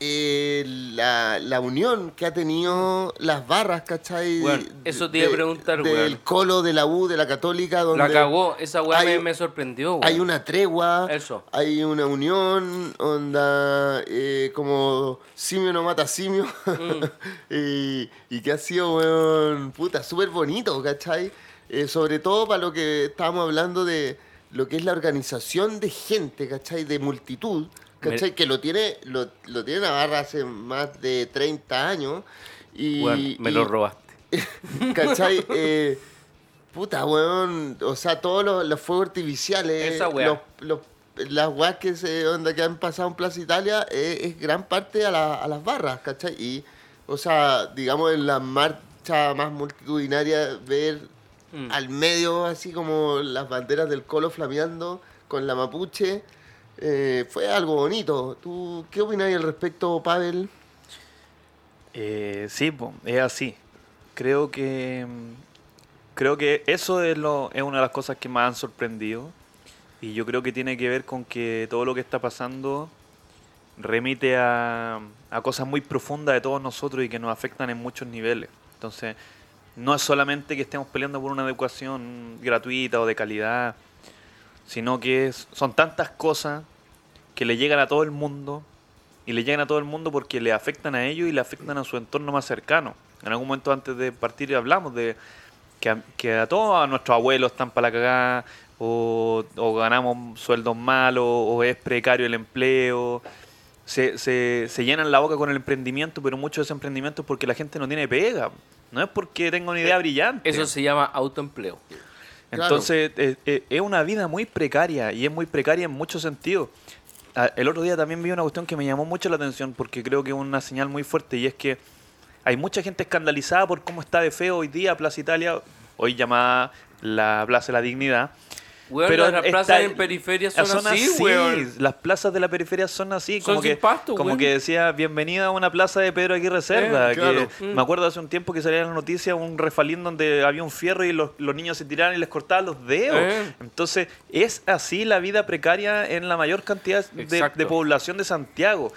eh, la, la unión que ha tenido las barras, ¿cachai? Bueno, eso te iba a preguntar, Del weón. colo, de la U, de la católica, donde la cagó, esa weá me, me sorprendió. weón. hay una tregua, Eso. hay una unión, onda, eh, como simio no mata simio, Mm. y, y que ha sido, weón, puta, súper bonito, ¿cachai? Eh, sobre todo para lo que estábamos hablando de lo que es la organización de gente, ¿cachai? De multitud, ¿cachai? Me- Que lo tiene, lo, lo tiene Navarra hace más de 30 años. Y, me y- lo robaste. ¿Cachai? Eh, puta, weón. O sea, todos los, los fuegos artificiales. Esa los- los- las weas que, se, onda, que han pasado en Plaza Italia eh, es gran parte a, la- a las barras, ¿cachai? Y, o sea, digamos, en la marcha más multitudinaria, ver Mm. al medio, así como las banderas del colo flameando, con la mapuche. Eh, fue algo bonito. ¿Tú qué opinas al respecto, Pavel? Eh, sí, es así. Creo que mm, creo que eso es lo es una de las cosas que más han sorprendido y yo creo que tiene que ver con que todo lo que está pasando remite a, a cosas muy profundas de todos nosotros y que nos afectan en muchos niveles. Entonces, no es solamente que estemos peleando por una educación gratuita o de calidad, sino que es- son tantas cosas que le llegan a todo el mundo y le llegan a todo el mundo porque le afectan a ellos y le afectan a su entorno más cercano. En algún momento antes de partir hablamos de que a, que a todos a nuestros abuelos están para la cagada o, o ganamos sueldos malos o es precario el empleo. Se, se, se llenan la boca con el emprendimiento, pero mucho de ese emprendimiento es porque la gente no tiene pega. No es porque tenga una idea brillante. Eso se llama autoempleo. Entonces, eh, eh, es una vida muy precaria y es muy precaria en muchos sentidos. Ah, El otro día también vi una cuestión que me llamó mucho la atención porque creo que es una señal muy fuerte y es que hay mucha gente escandalizada por cómo está de feo hoy día Plaza Italia, hoy llamada la Plaza de la Dignidad. Weón, Pero las está- plazas en periferia son, son así, así, weón. las plazas de la periferia son así, Son como sin que pasto, como weón. que decía bienvenida a una plaza de Pedro Aguirre Cerda, Eh, que. Mm. me acuerdo hace un tiempo que salía en la noticia un refalín donde había un fierro y los, los niños se tiraban y les cortaban los dedos. Eh. Entonces, es así la vida precaria en la mayor cantidad de, de población de Santiago.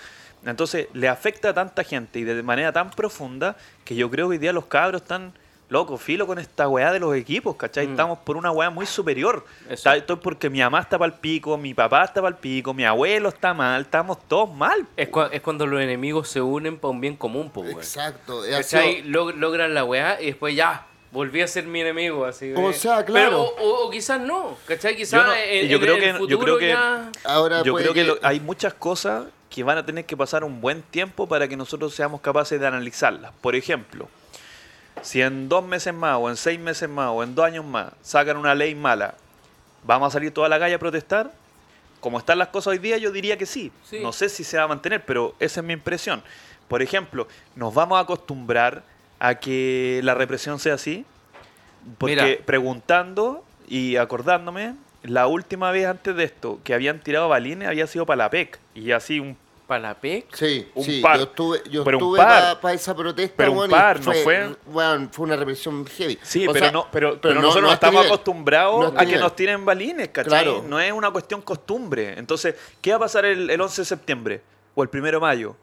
Entonces, le afecta a tanta gente y de manera tan profunda que yo creo que hoy día los cabros están locos, filo con esta weá de los equipos, ¿cachai? Mm. Estamos por una weá muy superior. Está- Esto es porque mi mamá está para el pico, mi papá está para el pico, mi abuelo está mal, estamos todos mal. Es, cua- es cuando los enemigos se unen para un bien común, po, weón. Exacto. eh, ha ¿Cachai? sido- Log- logran la weá y después ya, volví a ser mi enemigo, así. O eh. sea, claro. Pero, o, o- o quizás no, ¿cachai? Quizás Yo no- en, yo en creo el que- yo creo que- ya... ahora Yo puede creo que, lo- hay muchas cosas que van a tener que pasar un buen tiempo para que nosotros seamos capaces de analizarlas. Por ejemplo, si en dos meses más, o en seis meses más, o en dos años más, sacan una ley mala, ¿vamos a salir toda la calle a protestar? Como están las cosas hoy día, yo diría que sí. Sí. No sé si se va a mantener, pero esa es mi impresión. Por ejemplo, ¿nos vamos a acostumbrar a que la represión sea así? Porque Mira. preguntando y acordándome, la última vez antes de esto que habían tirado balines había sido para la PEC. Y así un Para la PEC. Sí, Un sí, par. yo estuve, yo Pero estuve par. para esa protesta, Pero un par, ¿no fue? weón, fue una represión heavy. Sí, O pero, sea, no, pero, pero nosotros no no a este estamos nivel. acostumbrados a a que nivel. nos tiren balines, ¿cachai? Claro. No es una cuestión costumbre. Entonces, ¿qué va a pasar el, el 11 de septiembre o el 1 de mayo?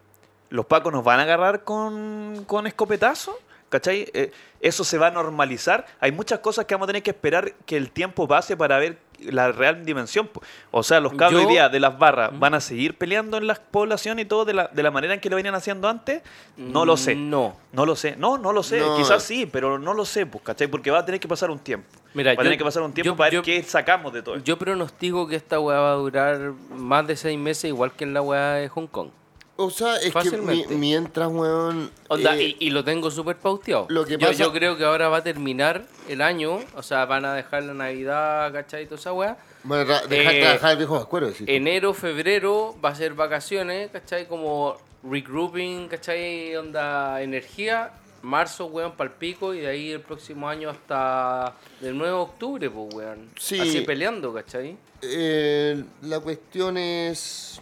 ¿Los pacos nos van a agarrar con, con escopetazo? ¿Cachai? Eh, eso se va a normalizar. Hay muchas cosas que vamos a tener que esperar que el tiempo pase para ver la real dimensión. po. O sea, los cabros Yo- hoy día de las barras van a seguir peleando en la población y todo de la, de la manera en que lo venían haciendo antes. No lo sé. No. No lo sé. No, no lo sé. No. Quizás sí, pero no lo sé, pues, ¿cachai? Porque va a tener que pasar un tiempo. Mira, va a tener que pasar un tiempo yo- para ver qué sacamos de todo esto. Yo pronostico que esta weá va a durar más de seis meses, igual que en la weá de Hong Kong. O sea, es que mi- mientras, weón. Onda, eh, y, y lo tengo súper pauteado. lo que yo, pasa- yo creo que ahora va a terminar el año, o sea, van a dejar la Navidad, ¿cachai? Toda esa weá. bueno, ra- dejar eh, trabajar el viejo vascuero, decís. Enero, febrero va a ser vacaciones, ¿cachai? Como regrouping, ¿cachai? Onda energía. Marzo, weón, pa'l pico. Y de ahí el próximo año hasta el 9 de octubre, pues, weón. Sí. Así peleando, ¿cachai? Eh, la cuestión es.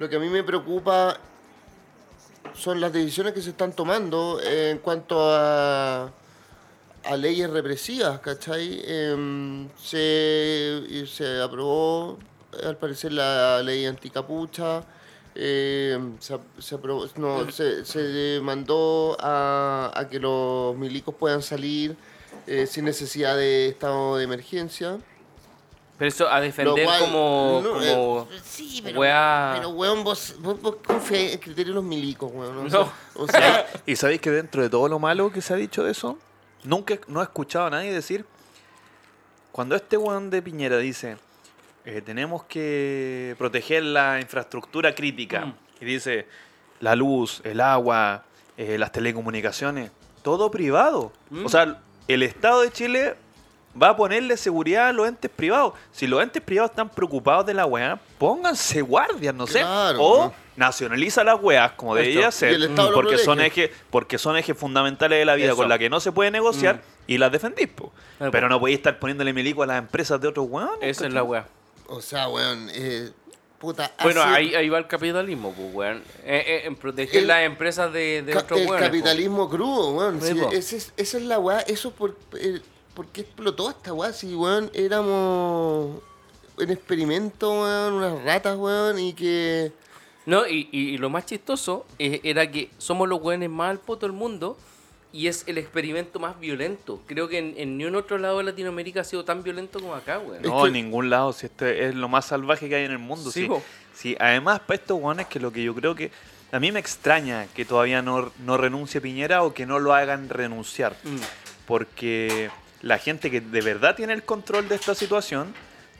Lo que a mí me preocupa son las decisiones que se están tomando en cuanto a, a leyes represivas, ¿cachai? Em, se, se aprobó, al parecer, la ley anticapucha. em, se, se, aprobó- mandó a, a que los milicos puedan salir eh, sin necesidad de estado de emergencia. Pero eso a defender cual, como, no, como eh, sí, pero, weá- pero weón, vos, vos, vos confías en el criterio de los milicos, weón. O No. sea, o sea, ¿Y sabéis que dentro de todo lo malo que se ha dicho de eso, nunca no he escuchado a nadie decir, cuando este weón de Piñera dice, eh, tenemos que proteger la infraestructura crítica, Mm. y dice, la luz, el agua, eh, las telecomunicaciones, todo privado. Mm. O sea, el Estado de Chile va a ponerle seguridad a los entes privados. Si los entes privados están preocupados de la weá, pónganse guardias, no sé. Claro, o ¿no? nacionaliza las weas como Esto. debería ser. lo porque son ejes, porque son ejes fundamentales de la vida Eso. con la que no se puede negociar. y las defendís, po. Ah, Pero po. no podéis estar poniéndole milico a las empresas de otros weones. Esa es la weá. O sea, weón, eh, puta, Bueno, hace- ahí, ahí va el capitalismo, pues, weón. Eh, eh, en proteger El- las empresas de, de Ca- otros el weones. po. capitalismo crudo, weón. Sí, ese es- esa es la weá. Eso por, eh, ¿por qué explotó esta weá? Si, weón, éramos en experimento, weón, unas ratas, weón, y que... No, y, y- y lo más chistoso eh, era que somos los weones más al poto del mundo y es el experimento más violento. Creo que en, en ni un otro lado de Latinoamérica ha sido tan violento como acá, weón. No, Es que- en ningún lado. Si esto es lo más salvaje que hay en el mundo. Sí, Sí. Sí, además, para estos weones, que lo que yo creo que. A mí me extraña que todavía no, no renuncie Piñera o que no lo hagan renunciar. Mm. Porque la gente que de verdad tiene el control de esta situación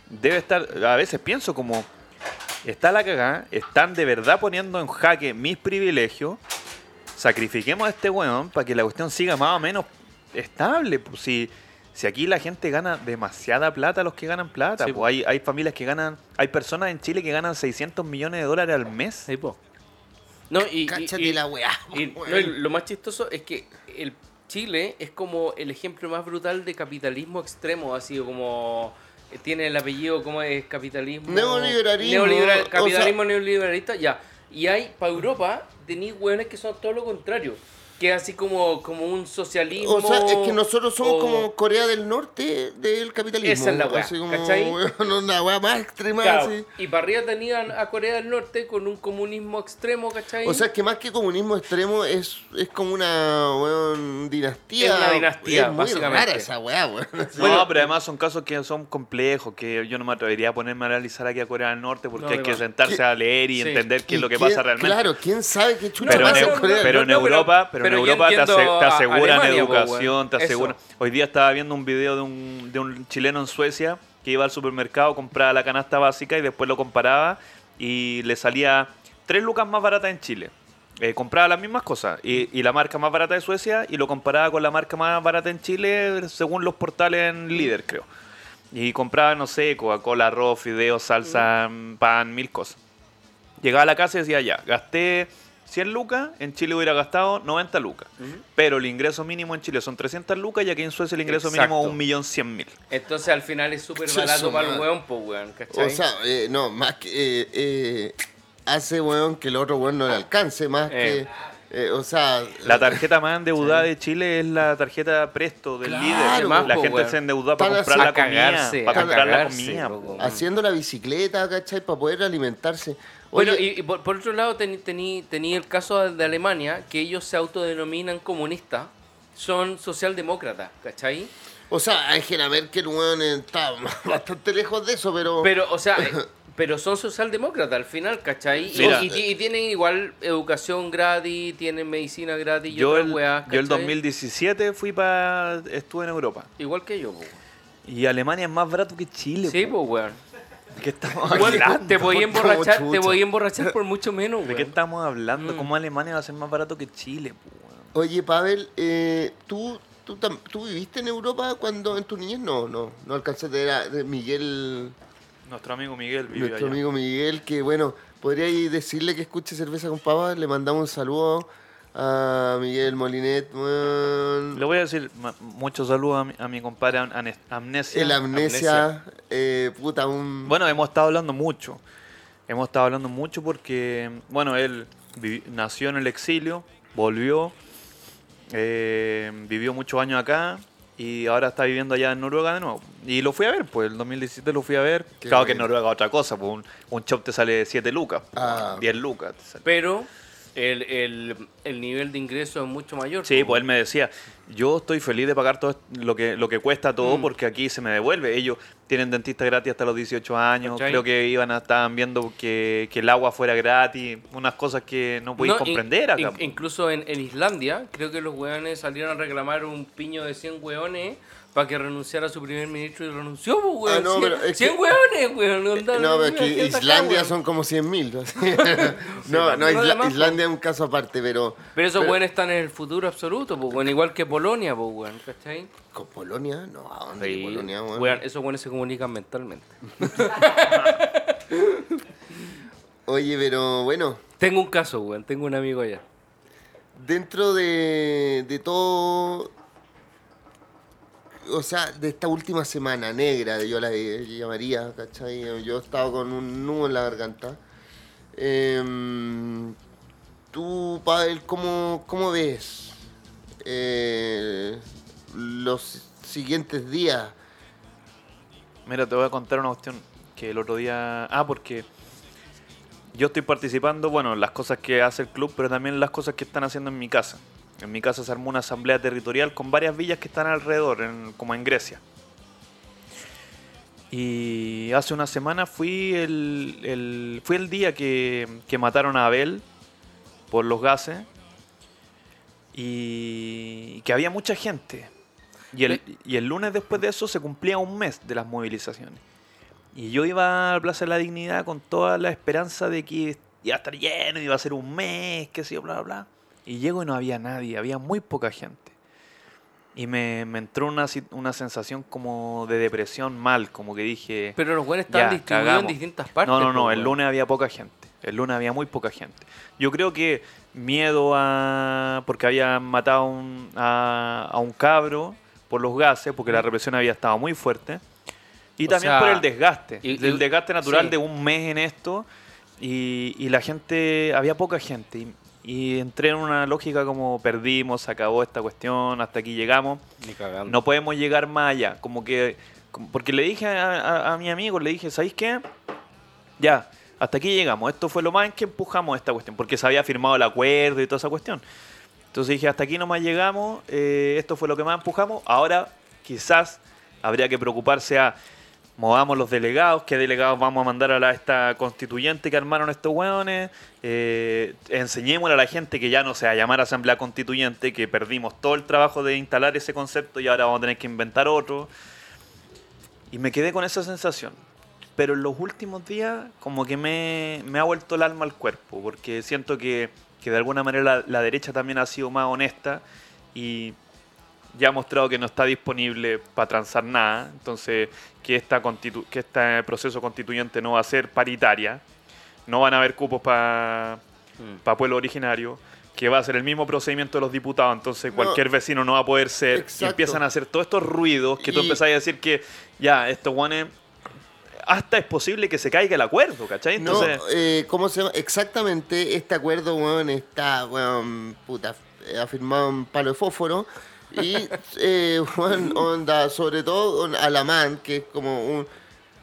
debe estar. A veces pienso como. Está la cagada, están de verdad poniendo en jaque mis privilegios. Sacrifiquemos a este weón para que la cuestión siga más o menos estable. Pues si, si aquí la gente gana demasiada plata, los que ganan plata. Sí, pues hay, hay familias que ganan. Hay personas en Chile que ganan 600 millones de dólares al mes. Sí, po. No, y, y- Cáchate y- la weá, y- no, lo más chistoso es que el Chile es como el ejemplo más brutal de capitalismo extremo, así como eh, tiene el apellido como es capitalismo Neoliberalismo, neoliberal- o capitalismo neoliberalista, ya. Y hay para Europa tenéis hueones que son todo lo contrario, que es así como como un socialismo. O sea, es que nosotros somos o- como Corea del Norte del capitalismo. Esa es la weá, como, ¿cachai? weón, una weá más extrema, Claro, así. y para arriba tenían a Corea del Norte con un comunismo extremo, ¿cachai? O sea, que más que comunismo extremo es, es como una weón, dinastía. Es una dinastía, Es muy básicamente. rara esa weá, weón. Así. no, pero además son casos que son complejos, que yo no me atrevería a ponerme a analizar aquí a Corea del Norte porque No, hay que sentarse ¿Qué? a leer y Sí. entender qué es ¿Y lo que quién- pasa realmente. Claro, quién sabe qué chucha pero, pasa en, Corea del pero en Europa, pero, pero en Europa te, ase- aseguran Alemania, po, educación, te Eso. aseguran. Hoy día estaba viendo un video de un, de un chileno en Suecia que iba al supermercado, compraba la canasta básica y después lo comparaba y le salía tres lucas más barata en Chile. Eh, compraba las mismas cosas y, y la marca más barata de Suecia y lo comparaba con la marca más barata en Chile según los portales en líder, creo. Y compraba, no sé, Coca-Cola, arroz, fideos, salsa, mm, pan, mil cosas. Llegaba a la casa y decía, ya, gasté 100 lucas, en Chile hubiera gastado 90 lucas. Pero el ingreso mínimo en Chile son 300 lucas y aquí en Suecia el ingreso mínimo Exacto. es 1.100.000. Entonces al final es súper barato para el weón, pues weón, ¿cachai? O sea, eh, no, más que. eh, eh, hace, weón, que el otro weón no le alcance, más Eh. que. eh, o sea. La tarjeta más endeudada de Chile es la tarjeta Presto del Claro, líder. más, la po, gente se endeuda para comprar la comida. para comprar la comida. po, po. weón. haciendo la bicicleta, ¿cachai? Para poder alimentarse. Bueno, Oye, y, y por, por otro lado tení, tení, tení el caso de Alemania, que ellos se autodenominan comunistas, son socialdemócratas, ¿cachai? O sea, Angela Merkel, weón, está bastante lejos de eso, pero. Pero, o sea, eh, pero son socialdemócratas al final, ¿cachai? Y, Mira. y ti- y tienen igual educación gratis, tienen medicina gratis y Yo otras el, weas, yo el ¿cachai? 2017 fui para estuve en Europa. Igual que yo, po. Y Alemania es más barato que Chile. Sí, pues, weón. ¿De qué estamos hablando? te podía Como emborrachar, te chucha. podía emborrachar por mucho menos, ¿De qué estamos hablando? Mm. ¿Cómo Alemania va a ser más barato que Chile? Oye, Pavel, eh, ¿tú, tú, ¿tú viviste en Europa cuando en tu niñez? No, no, no alcanzaste a ver a de Miguel, Nuestro amigo Miguel vive nuestro allá. amigo Miguel, que bueno, podría decirle que escuche cerveza con papas. Le mandamos un saludo a Miguel Molinet, weón. Le voy a decir muchos saludos a mi, a mi compadre Amnesia. El amnesia, eh, puta, un. Bueno, hemos estado hablando mucho. Hemos estado hablando mucho porque, bueno, él nació en el exilio, volvió, eh, vivió muchos años acá y ahora está viviendo allá en Noruega de nuevo. Y lo fui a ver, pues el 2017 lo fui a ver. Qué claro que en. Noruega es otra cosa, pues un, un chop te sale 7 lucas, Ah. 10 lucas. te sale. Pero el, el, el nivel de ingreso es mucho mayor. Sí, pues él me decía, yo estoy feliz de pagar todo lo que, lo que cuesta todo Mm. porque aquí se me devuelve. Ellos tienen dentista gratis hasta los 18 años, ¿Cachai? creo que iban a estaban viendo que, que el agua fuera gratis, unas cosas que no podéis No, in- comprender acá. in- incluso en, en Islandia, creo que los weones salieron a reclamar un piño de 100 weones para que renunciara su primer ministro y renunció, pues, weón. Ah, no, 100, pero es 100 que- weones, weón. onda, No, pero es que ¿quién está acá, Islandia weón? son como 100.000. ¿no? no, no, pero Isla- además, Islandia es un caso aparte, pero. Pero esos pero- weones están en el futuro absoluto, pues, weón. Igual que Polonia, pues, weón. ¿Cachai? ¿Con Polonia? No, ¿a dónde Sí, Polonia, weón, esos weones se comunican mentalmente. Oye, pero bueno, Tengo un caso, weón. Tengo un amigo allá. dentro de, de todo. O sea, de esta última semana negra, yo la llamaría, ¿cachai? Yo he estado con un nudo en la garganta. Em, tú, Pavel, ¿cómo, cómo ves eh, los siguientes días? Mira, te voy a contar una cuestión que el otro día... Ah, porque yo estoy participando, bueno, en las cosas que hace el club, pero también las cosas que están haciendo en mi casa. En mi casa se armó una asamblea territorial con varias villas que están alrededor, en- como en Grecia. Y hace una semana fui el, el- fui el día que, que mataron a Abel por los gases y que había mucha gente. Y el, y el lunes después de eso se cumplía un mes de las movilizaciones. Y yo iba a Plaza de la Dignidad con toda la esperanza de que iba a estar lleno, iba a ser un mes, qué sé yo, bla, bla, bla. Y llego y no había nadie, había muy poca gente. Y me, me entró una, una sensación como de depresión mal, como que dije... Pero los buenos estaban distribuidos cagamos. en distintas partes. No, no, po, no, el lunes había poca gente. El lunes había muy poca gente. Yo creo que miedo a... porque habían matado un- a, a un cabro por los gases, porque la represión había estado muy fuerte. Y O también sea, por el desgaste. y- el desgaste natural sí. de un mes en esto. Y, y la gente... Había poca gente. Y, y entré en una lógica como perdimos, se acabó esta cuestión, hasta aquí llegamos Ni cagando. no podemos llegar más allá. Como que, porque le dije a, a- a mi amigo, le dije, ¿sabéis qué? Ya, hasta aquí llegamos. Esto fue lo más en que empujamos esta cuestión, porque se había firmado el acuerdo y toda esa cuestión. Entonces dije, hasta aquí nomás llegamos, eh, esto fue lo que más empujamos. Ahora quizás habría que preocuparse a movamos los delegados, qué delegados vamos a mandar a esta constituyente que armaron estos hueones, eh, enseñémosle a la gente que ya no se va a llamar asamblea constituyente, que perdimos todo el trabajo de instalar ese concepto y ahora vamos a tener que inventar otro. Y me quedé con esa sensación. Pero en los últimos días como que me, me ha vuelto el alma al cuerpo, porque siento que, que de alguna manera la derecha también ha sido más honesta y ya ha mostrado que no está disponible para transar nada, entonces que, esta constitu- que este proceso constituyente no va a ser paritaria, no van a haber cupos para Mm. pueblo originario, que va a ser el mismo procedimiento de los diputados, entonces No. cualquier vecino no va a poder ser, y empiezan a hacer todos estos ruidos que tú Y- empezás a decir que ya, estos guanes, hasta es posible que se caiga el acuerdo, ¿cachai? No, Entonces, eh, ¿cómo se llama? Exactamente, este acuerdo, weón, está, weón, puta, eh, afirmado en palo de fósforo. Y, eh, onda, sobre todo on- Alamán, que es como un...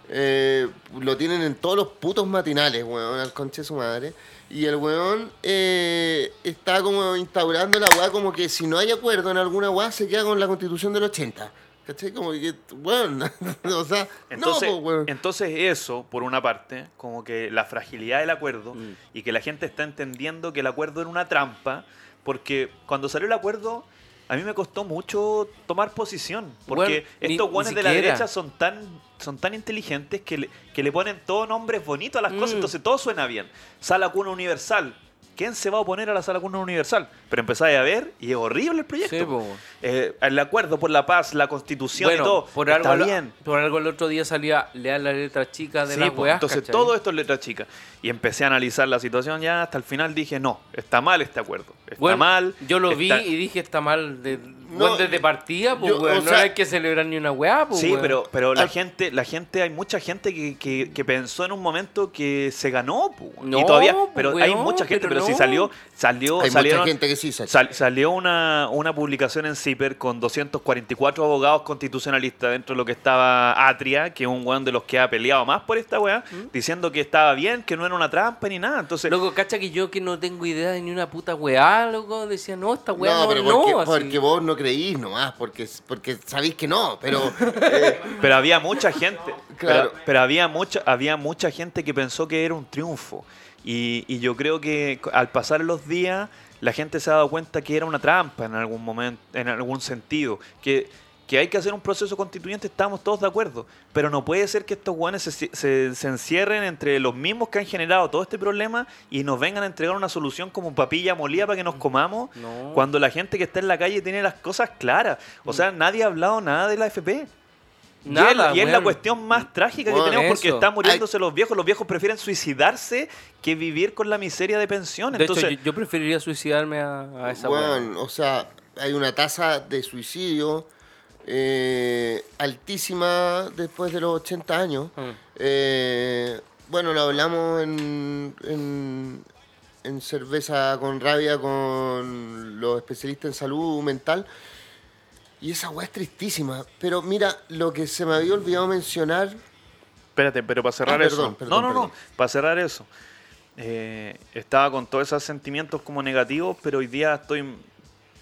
eh, lo tienen en todos los putos matinales, weón, al conche de su madre. Y el weón eh, está como instaurando la weá como que si no hay acuerdo en alguna weá se queda con la constitución del 80. ¿Cachai? Como que, weón, o sea, Entonces, no, weón. entonces eso, por una parte, como que la fragilidad del acuerdo Mm. y que la gente está entendiendo que el acuerdo era una trampa, porque cuando salió el acuerdo, a mí me costó mucho tomar posición, porque Bueno, estos guanes de la derecha son tan, son tan inteligentes que le, que le ponen todos nombres bonitos a las cosas, Mm. entonces todo suena bien. Sala cuna universal. ¿Quién se va a oponer a la sala cuna universal? Pero empezáis a ver y es horrible el proyecto. Sí, po. Eh, el acuerdo por la paz, la constitución Bueno, y todo. por está algo, bien. por algo el otro día salía leer la letra chica de Sí, las po, weas, entonces ¿cachai? todo esto es letra chica. Y empecé a analizar la situación ya hasta el final dije, no, está mal este acuerdo. Está Bueno, mal. Yo lo vi está- y dije está mal de, No, bueno, desde partida, pues yo, weón, o no sea- hay que celebrar ni una weá, pues Sí, weón. pero, pero la Ah. gente, la gente, hay mucha gente que, que- que pensó en un momento que se ganó, po. No, y todavía, pero hay mucha gente, pero pero, si no. salió, salió, Hay salieron, mucha gente que sí, sal- salió una, una publicación en CIPER con 244 abogados constitucionalistas dentro de lo que estaba Atria, que es un weón de los que ha peleado más por esta weá, diciendo que estaba bien, que no era una trampa ni nada. Entonces, Loco, cacha que yo que no tengo idea de ni una puta weá, loco, decía, no, esta weá no, no, pero no, porque, así. porque vos no creís nomás, porque, porque sabéis que no, pero eh, Pero había mucha gente. Claro. Pero, pero había mucha, había mucha gente que pensó que era un triunfo. Y, y yo creo que al pasar los días, la gente se ha dado cuenta que era una trampa en algún momento, en algún sentido. Que, que hay que hacer un proceso constituyente, estamos todos de acuerdo. Pero no puede ser que estos guanes se, se- se encierren entre los mismos que han generado todo este problema y nos vengan a entregar una solución como papilla molida para que nos comamos. No. Cuando la gente que está en la calle tiene las cosas claras. O sea, nadie ha hablado nada de la FP. Y es- Nada, y es, la cuestión más trágica Bueno, que tenemos porque eso. están muriéndose los viejos. Los viejos prefieren suicidarse que vivir con la miseria de pensión. De Entonces, hecho, yo, yo preferiría suicidarme a, a esa bueno, o sea, hay una tasa de suicidio eh, altísima después de los 80 años. Mm. Eh, bueno, lo hablamos en, en, en Cerveza con Rabia con los especialistas en salud mental. Y esa weá es tristísima. Pero mira, lo que se me había olvidado mencionar. Espérate, pero para cerrar Ah, eso. perdón, perdón, no, no, no. Para cerrar eso. Eh, estaba con todos esos sentimientos como negativos, pero hoy día estoy.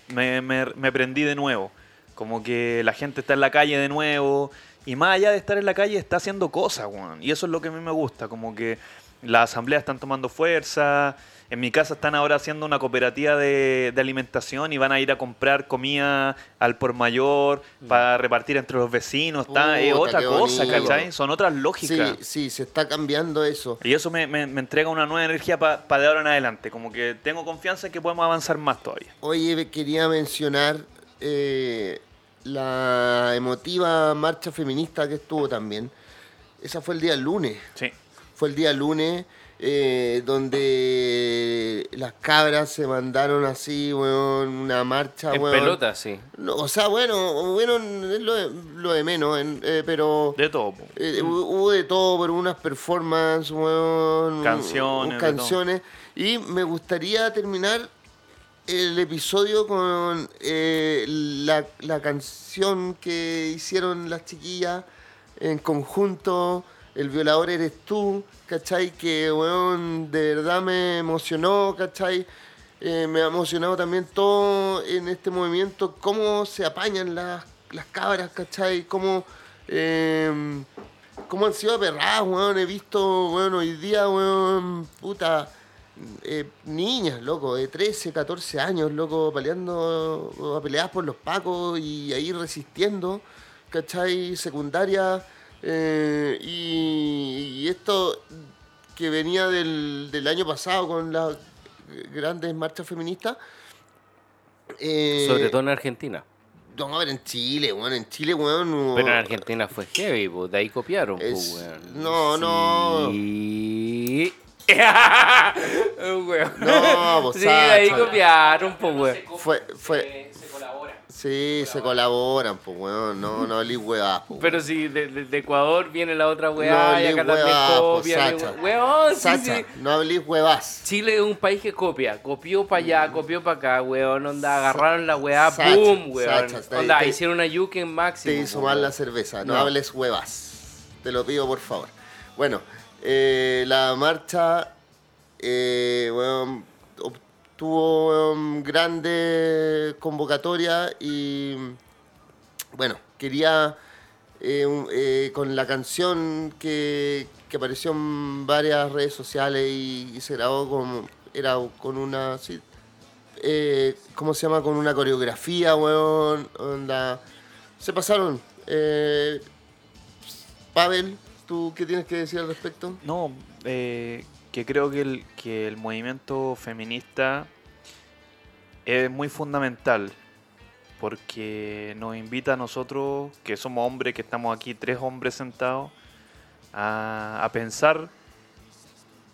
Me, me- me prendí de nuevo. Como que la gente está en la calle de nuevo. Y más allá de estar en la calle, está haciendo cosas, weón. Y eso es lo que a mí me gusta. Como que las asambleas están tomando fuerza. En mi casa están ahora haciendo una cooperativa de, de alimentación y van a ir a comprar comida al por mayor para repartir entre los vecinos. Está, es Mm. Otra cosa. ¿cachai? Son otras lógicas. Sí, sí, se está cambiando eso. Y eso me, me- me entrega una nueva energía para de ahora en adelante. Como que tengo confianza en que podemos avanzar más todavía. Oye, quería mencionar eh, la emotiva marcha feminista que estuvo también. Esa fue el día lunes. Sí. Fue el día lunes eh, donde las cabras se mandaron así, weón, una marcha, En weón. pelota, sí. No, o sea, bueno, bueno, es lo de, lo de menos, en- eh, pero De todo. po. eh, hu- hubo de todo, pero unas performances, weón, Canciones, de canciones. Y me gustaría terminar el episodio con eh, la, la canción que hicieron las chiquillas en conjunto, El violador eres tú, ¿cachai? Que, weón, de verdad me emocionó, ¿cachai? Eh, me ha emocionado también todo en este movimiento, cómo se apañan las, las cabras, ¿cachai? Cómo, eh, cómo han sido aperradas, weón. He visto, weón, hoy día, weón, puta, eh, niñas, loco, de 13, 14 años, loco, peleando, peleadas por los pacos y ahí resistiendo, ¿cachai? Secundaria. Eh, y, y esto que venía del, del año pasado con las grandes marchas feministas. eh, Sobre todo en Argentina. No, a ver, en Chile, weón, en Chile, weón. hubo- Pero en Argentina fue heavy, pues, de ahí copiaron, Es- weón. no, no. Sí. No, pues, Sí, de ahí copiaron, pues, weón. Fue, fue. Sí, se colaboran, pues, weón, no, no li huevas, pues, Pero si de, de- de Ecuador viene la otra No weá y hablé acá también po, copian. Sacha. Weón, sí, Sacha, sí. no hablís huevas. Chile es un país que copia, copió para allá, copió para acá, weón, onda, agarraron la weá, Sacha, boom, weón, Sacha, onda, te- hicieron una yuke en máximo. Te hizo mal la cerveza, no, No. hables huevas. Te lo pido, por favor. Bueno, eh, la marcha, eh, weón, obtuvo weón, grande convocatoria y, bueno, quería, eh, eh, con la canción que, que apareció en varias redes sociales y, y se grabó con, era con una, sí, eh, ¿cómo se llama? Con una coreografía, weón, onda... Se pasaron. Pavel, ¿tú qué tienes que decir al respecto? No, que creo que el, que el movimiento feminista es muy fundamental porque nos invita a nosotros, que somos hombres, que estamos aquí, tres hombres sentados, a, a pensar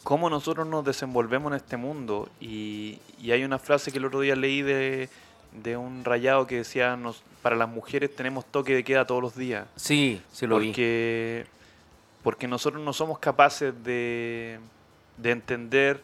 cómo nosotros nos desenvolvemos en este mundo. Y, y hay una frase que el otro día leí de, de un rayado que decía, nos, para las mujeres tenemos toque de queda todos los días. Sí, sí lo vi. Porque, porque nosotros no somos capaces de, de entender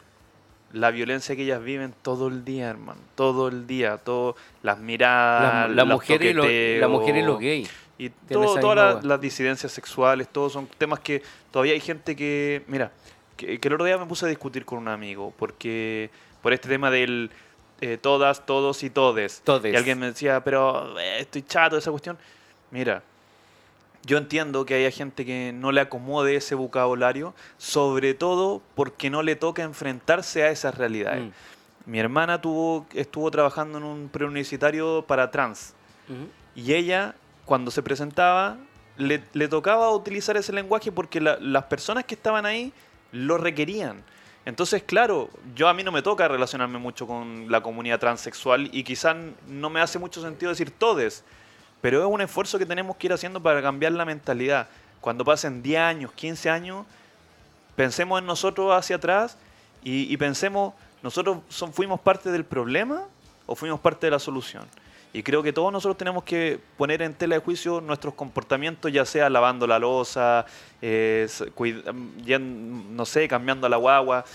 la violencia que ellas viven todo el día, hermano. Todo el día. Todo, las miradas, La, la los mujer y lo, la toqueteos, mujer y todo- todas las, las disidencias sexuales, todos son temas que todavía hay gente que, mira, que, que el otro día me puse a discutir con un amigo, porque por este tema del eh, todas, todos y todes. Todes. Y alguien me decía, pero eh, estoy chato de esa cuestión. Mira, yo entiendo que haya gente que no le acomode ese vocabulario, sobre todo porque no le toca enfrentarse a esas realidades. Mm. Mi hermana tuvo, estuvo trabajando en un preuniversitario para trans. Y ella, cuando se presentaba, le, le tocaba utilizar ese lenguaje porque la- las personas que estaban ahí lo requerían. Entonces, claro, yo a mí no me toca relacionarme mucho con la comunidad transexual y quizás no me hace mucho sentido decir todes, pero es un esfuerzo que tenemos que ir haciendo para cambiar la mentalidad. Cuando pasen 10 años, 15 años, pensemos en nosotros hacia atrás y, pensemos, ¿nosotros fuimos parte del problema o fuimos parte de la solución? Y creo que todos nosotros tenemos que poner en tela de juicio nuestros comportamientos, ya sea lavando la losa, eh, yen- no sé, cambiando la guagua.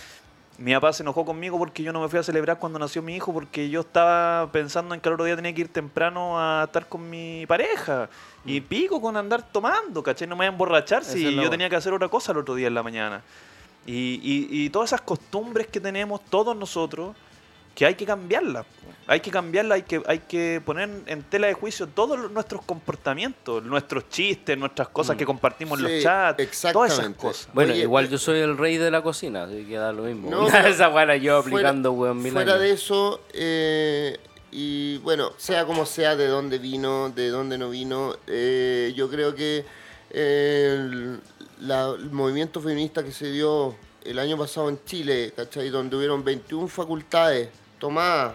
Mi papá se enojó conmigo porque yo no me fui a celebrar cuando nació mi hijo porque yo estaba pensando en que el otro día tenía que ir temprano a estar con mi pareja. Y pico con andar tomando, ¿cachai? No me voy a emborrachar si yo tenía que hacer otra cosa el otro día en la mañana. Y, y- y todas esas costumbres que tenemos todos nosotros, que hay que cambiarlas. Hay que cambiarlas, hay que, hay que poner en tela de juicio todos los- nuestros comportamientos, nuestros chistes, nuestras cosas que compartimos en Sí, los chats, todas esas cosas. Bueno, Oye, igual eh, yo soy el rey de la cocina, así que da lo mismo. No, Esa buena yo fuera- aplicando, weón, mil Fuera años. de eso, eh, y bueno, sea como sea, de dónde vino, de dónde no vino, eh, yo creo que eh, el, la- el movimiento feminista que se dio el año pasado en Chile, ¿cachai? Donde hubieron 21 facultades tomadas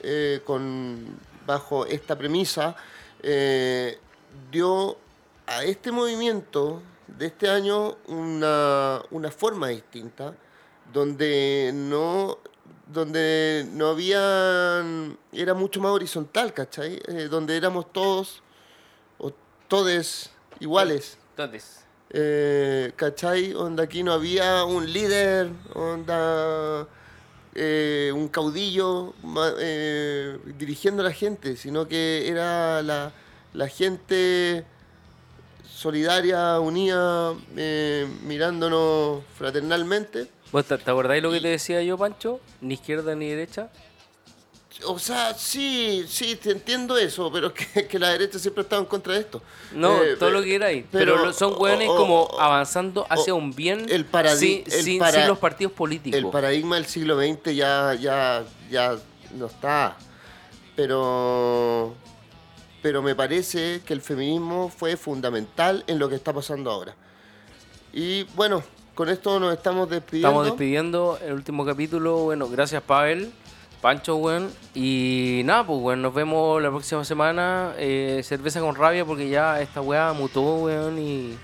eh, con, bajo esta premisa, eh, dio a este movimiento de este año una, una forma distinta, donde no donde no había era mucho más horizontal, ¿cachai? Eh, donde éramos todos o todes iguales. Entonces, Eh, ¿Cachai? Onda aquí no había un líder, onda eh, un caudillo eh, dirigiendo a la gente, sino que era la, la gente solidaria, unida, eh, mirándonos fraternalmente. ¿vos te, te acordáis lo que te decía yo, Pancho? Ni izquierda ni derecha. O sea, sí, sí, te entiendo eso, pero que, que la derecha siempre ha estado en contra de esto. No, Eh, todo lo que queráis. Pero, pero, son hueones como avanzando hacia un bien el sin, el sin- para- sin los partidos políticos. El paradigma del siglo XX ya, ya, ya no está. Pero, pero me parece que el feminismo fue fundamental en lo que está pasando ahora. Y bueno, con esto nos estamos despidiendo. Estamos despidiendo el último capítulo. Bueno, gracias Pavel, Pancho, weón. Y nada, pues, weón, nos vemos la próxima semana. Eh, cerveza con rabia porque ya esta weá mutó, weón. Y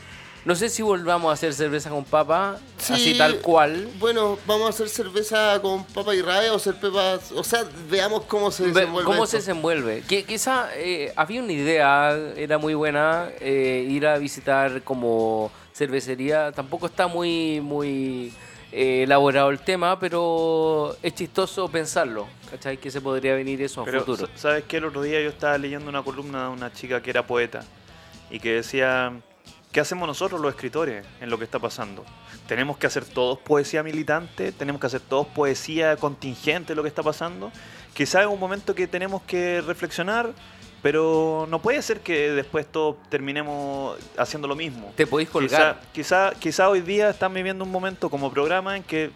no sé si volvamos a hacer cerveza con papa, Sí, así tal cual. Bueno, vamos a hacer cerveza con papa y rabia o hacer pepas. O sea, veamos cómo se Ve- desenvuelve. ¿Cómo esto. se desenvuelve? Que, quizá eh, había una idea, era muy buena, eh, ir a visitar como cervecería. Tampoco está muy, muy eh, elaborado el tema, pero es chistoso pensarlo. ¿Cachai? Que se podría venir eso a Pero, futuro. sa- ¿sabes qué? El otro día yo estaba leyendo una columna de una chica que era poeta y que decía, ¿qué hacemos nosotros los escritores en lo que está pasando? ¿Tenemos que hacer todos poesía militante? ¿Tenemos que hacer todos poesía contingente de lo que está pasando? Quizás es un momento que tenemos que reflexionar, pero no puede ser que después todos terminemos haciendo lo mismo. Te podéis colgar. Quizá, quizá, quizá hoy día están viviendo un momento como programa en que...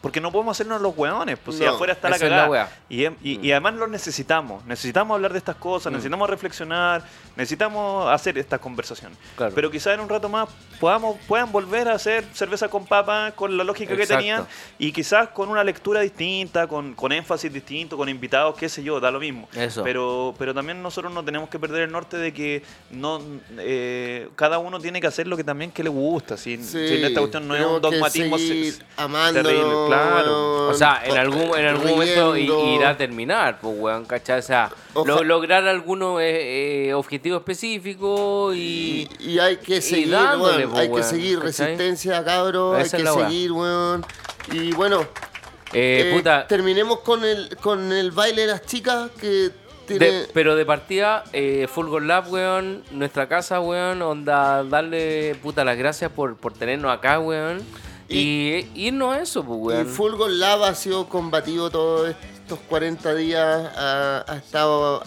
Porque no podemos hacernos los hueones, pues si afuera está la es cagada. Y, em- y- y además lo necesitamos. Necesitamos hablar de estas cosas, Mm. necesitamos reflexionar, necesitamos hacer estas conversaciones. Claro. Pero quizás en un rato más podamos, puedan volver a hacer cerveza con papa con la lógica que tenían y quizás con una lectura distinta, con, con énfasis distinto, con invitados, qué sé yo, da lo mismo. Eso. Pero, pero también nosotros no tenemos que perder el norte de que no eh, cada uno tiene que hacer lo que también que le gusta. Sin, Sí, sin esta cuestión no es un dogmatismo amándonos, terrible, claro. O sea, en algún, en algún momento irá a terminar, pues, weón, ¿cachai? O sea, lo- lograr algunos eh, eh, objetivos específicos y... Y, y hay que seguir, dándole, weón, po, hay que seguir ¿cachai? resistencia, cabros, hay Esa que seguir, weón. Y bueno, eh, eh, puta, terminemos con el con el baile de las chicas que tiene De- pero de partida, eh, Fulgor Lab, weón, nuestra casa, weón, onda, darle puta las gracias por, por tenernos acá, weón. Y, irnos a eso, pues, y weón. Fulgor Lab ha sido combativo todos estos 40 días, ha, ha estado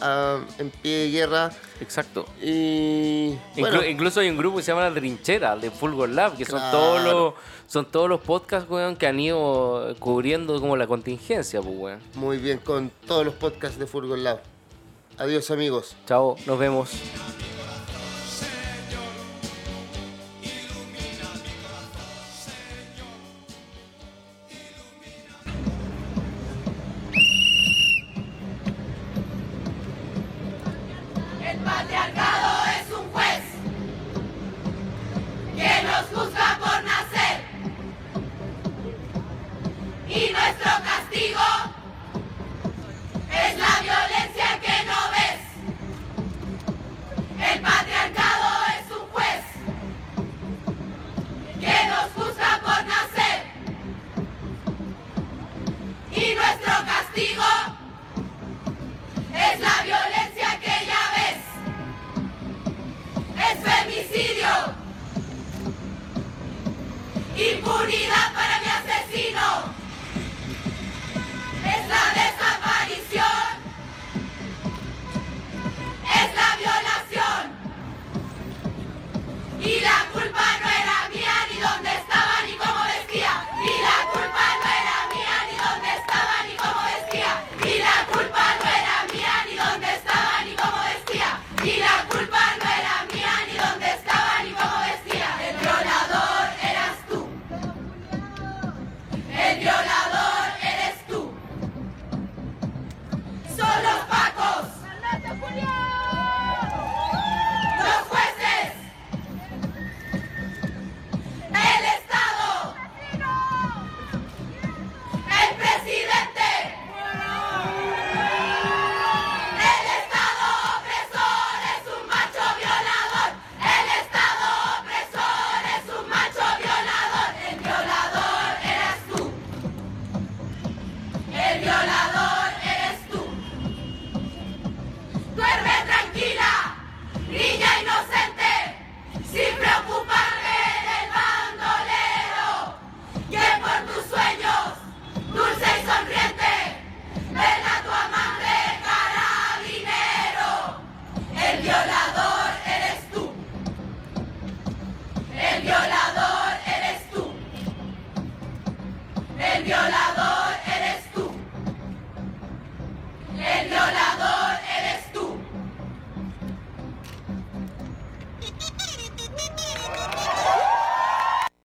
en pie de guerra Exacto. y Inclu- incluso hay un grupo que se llama La Trinchera, de Fulgor Lab, que son todos los son todos los podcasts, weón, que han ido cubriendo como la contingencia, pues, weón. muy bien con todos los podcasts de Fulgor Lab. Adiós amigos. Chao, nos vemos. patriarcado es un juez que nos juzga por nacer. Y nuestro castigo es la violencia que no ves. El patriarcado